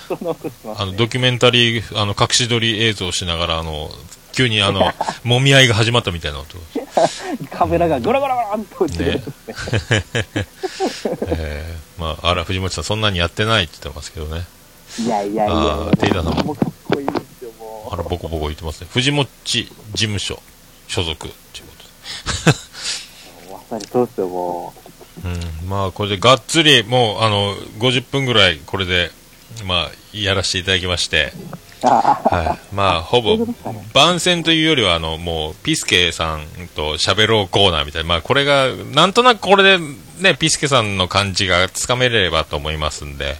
夫そんな音しますあの、ドキュメンタリー、あの、隠し撮り映像をしながら、あの、急にあの、揉み合いが始まったみたいな音。カメラがゴロゴロゴロンと落ちてる、えー、まあ、あら、藤本さんそんなにやってないって言ってますけどね。いやいやいやあーテイラーさんも。もうかっこいいですよもあら、ボコボコ言ってますね。藤本事務所所属っていうことまさにそうですよもう。ん、まあ、これでがっつり、もう、あの、50分ぐらい、これで、まあ、やらせていただきまして、うああはい。まあ、ほぼ番宣というよりは、あの、もう、ピスケさんと喋ろうコーナーみたいな、まあ、これが、なんとなくこれで、ね、ピスケさんの感じがつかめればと思いますんで、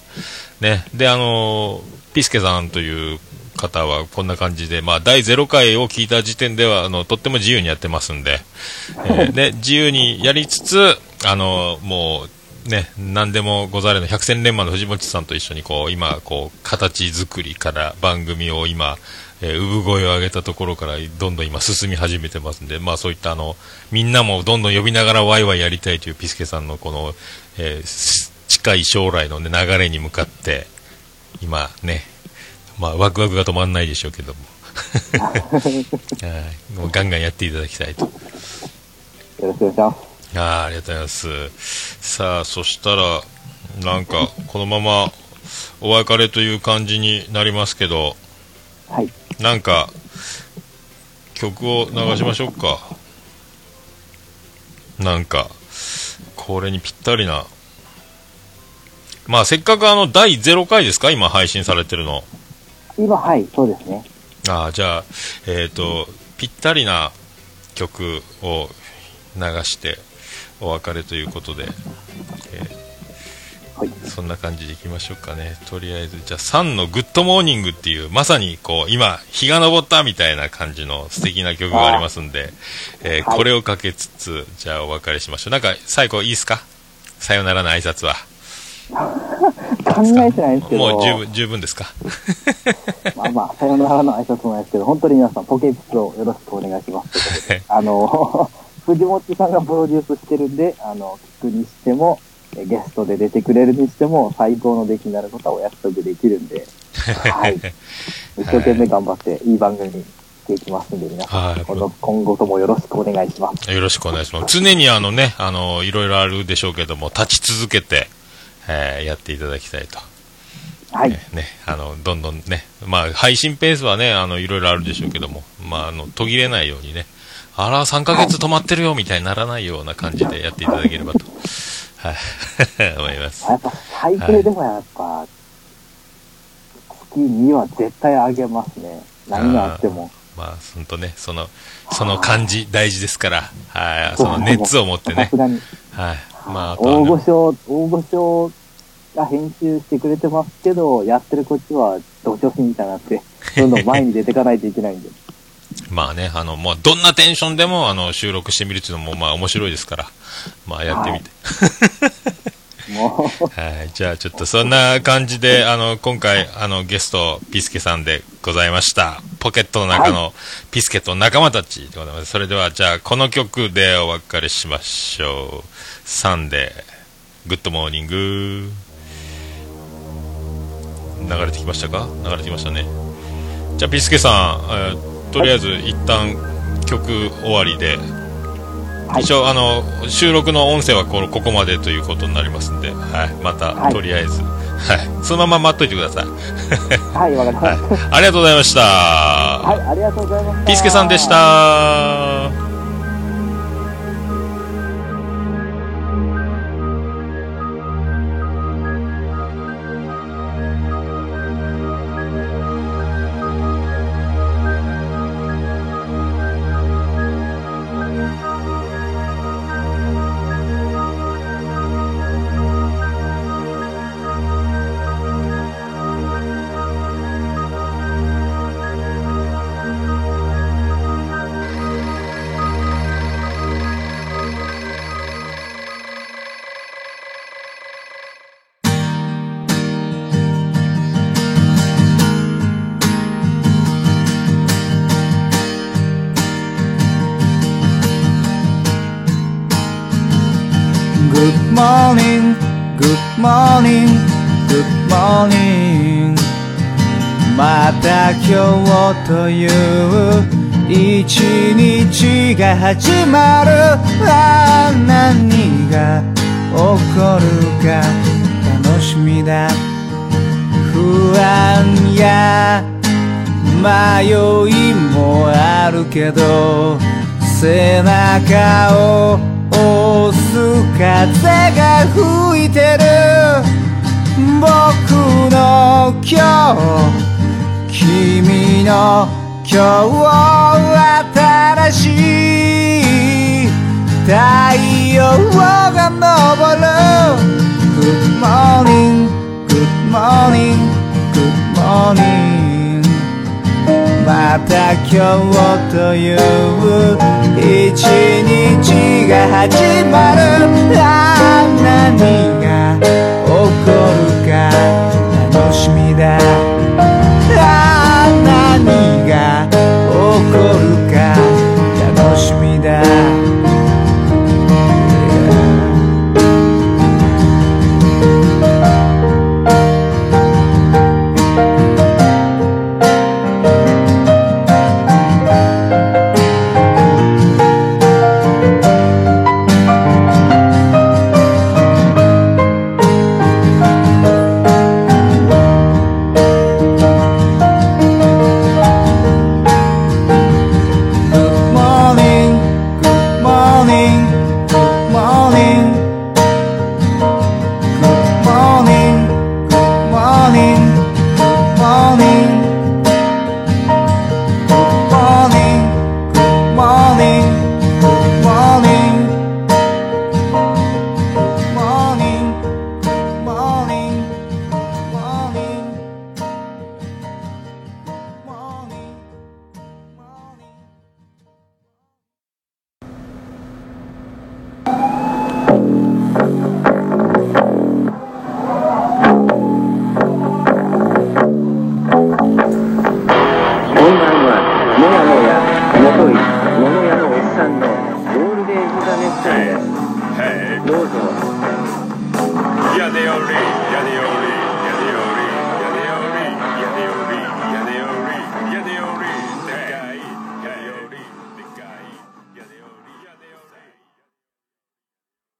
ね。で、あの、ピスケさんという方はこんな感じで、まあ、第0回を聞いた時点では、あの、とっても自由にやってますんで、えーで、自由にやりつつ、あの、もう、ね、何でもござれの百戦錬磨の藤本さんと一緒にこう、今、こう、形作りから番組を今、えー産声を上げたところからどんどん今進み始めてますんで、まあそういったあの、みんなもどんどん呼びながらワイワイやりたいというピスケさんのこの、えーす近い将来の、ね、流れに向かって、今ね、まあワクワクが止まんないでしょうけども。はいもうガンガンやっていただきたいと。よろしくお願いしますあーありがとうございます。さあ、そしたら、なんか、このままお別れという感じになりますけど、はいなんか、曲を流しましょうか。なんか、これにぴったりな。まあ、せっかくあの、第0回ですか？今配信されてるの。今はいそうですねああ、じゃあ、えっ、と、ぴったりな曲を流してお別れということで、えーはいそんな感じでいきましょうかね。とりあえず、じゃあ、サンの Good Morning っていう、まさにこう、今、日が昇ったみたいな感じの素敵な曲がありますんで、えーはいこれをかけつつ、じゃあお別れしましょう。なんか、最後いいですか？さよならの挨拶は。考えてないんですけどもう十分、十分ですか？まあまあさよならの挨拶もないですけど本当に皆さんポケピスをよろしくお願いします あの藤本さんがプロデュースしてるんであの聞くにしてもえゲストで出てくれるにしても最高の出来になることはお約束できるんで、はい、一生懸命頑張っていい番組にしていきますんで皆さん、はい。今後今後ともよろしくお願いします。よろしくお願いします。常にあのね、あの、いろいろあるでしょうけども、立ち続けて、えーやっていただきたいと。はい、ね、あの、どんどんね、まあ、配信ペースはね、あの、いろいろあるでしょうけども、まあ、あの、途切れないようにね、あら、3ヶ月止まってるよ、みたいにならないような感じでやっていただければと、はい、思います。やっぱ最低でもやっぱ、月2は絶対上げますね。何があっても。まあ、ほんとね、その、その感じ、大事ですから、はい、その熱を持ってね。はい、まあ、大御所、大御所が編集してくれてますけど、やってるこっちは同調子みたいになって、どんどん前に出ていかないといけないんで。まあね、あの、もうどんなテンションでも、あの、収録してみるっていうのも、まあ面白いですから、まあやってみて。はい、じゃあちょっとそんな感じで、あの、今回、あの、ゲスト、ピスケさんでございました。ポケットの中のピスケと仲間たちでございます。それでは、じゃあこの曲でお別れしましょう。サンデー、グッドモーニング。流れてきましたか？流れてきましたね。じゃあ、ピスケさん、えーとりあえず一旦曲終わりで、はい。一応あの収録の音声はこのここまでということになりますんで、はい、また、はい。とりあえず、はい、そのまま待っといてください、はい、わかりまはい。した。、ありがとうございました、はい、ありがとうございました。ピースケさんでし。た「という一日が始まる。ああ何が起こるか楽しみだ。不安や迷いもあるけど背中を押す風が吹いてる。僕の今日君の今日新しい太陽が昇る Good morning, good morning, good morning また今日という一日が始まる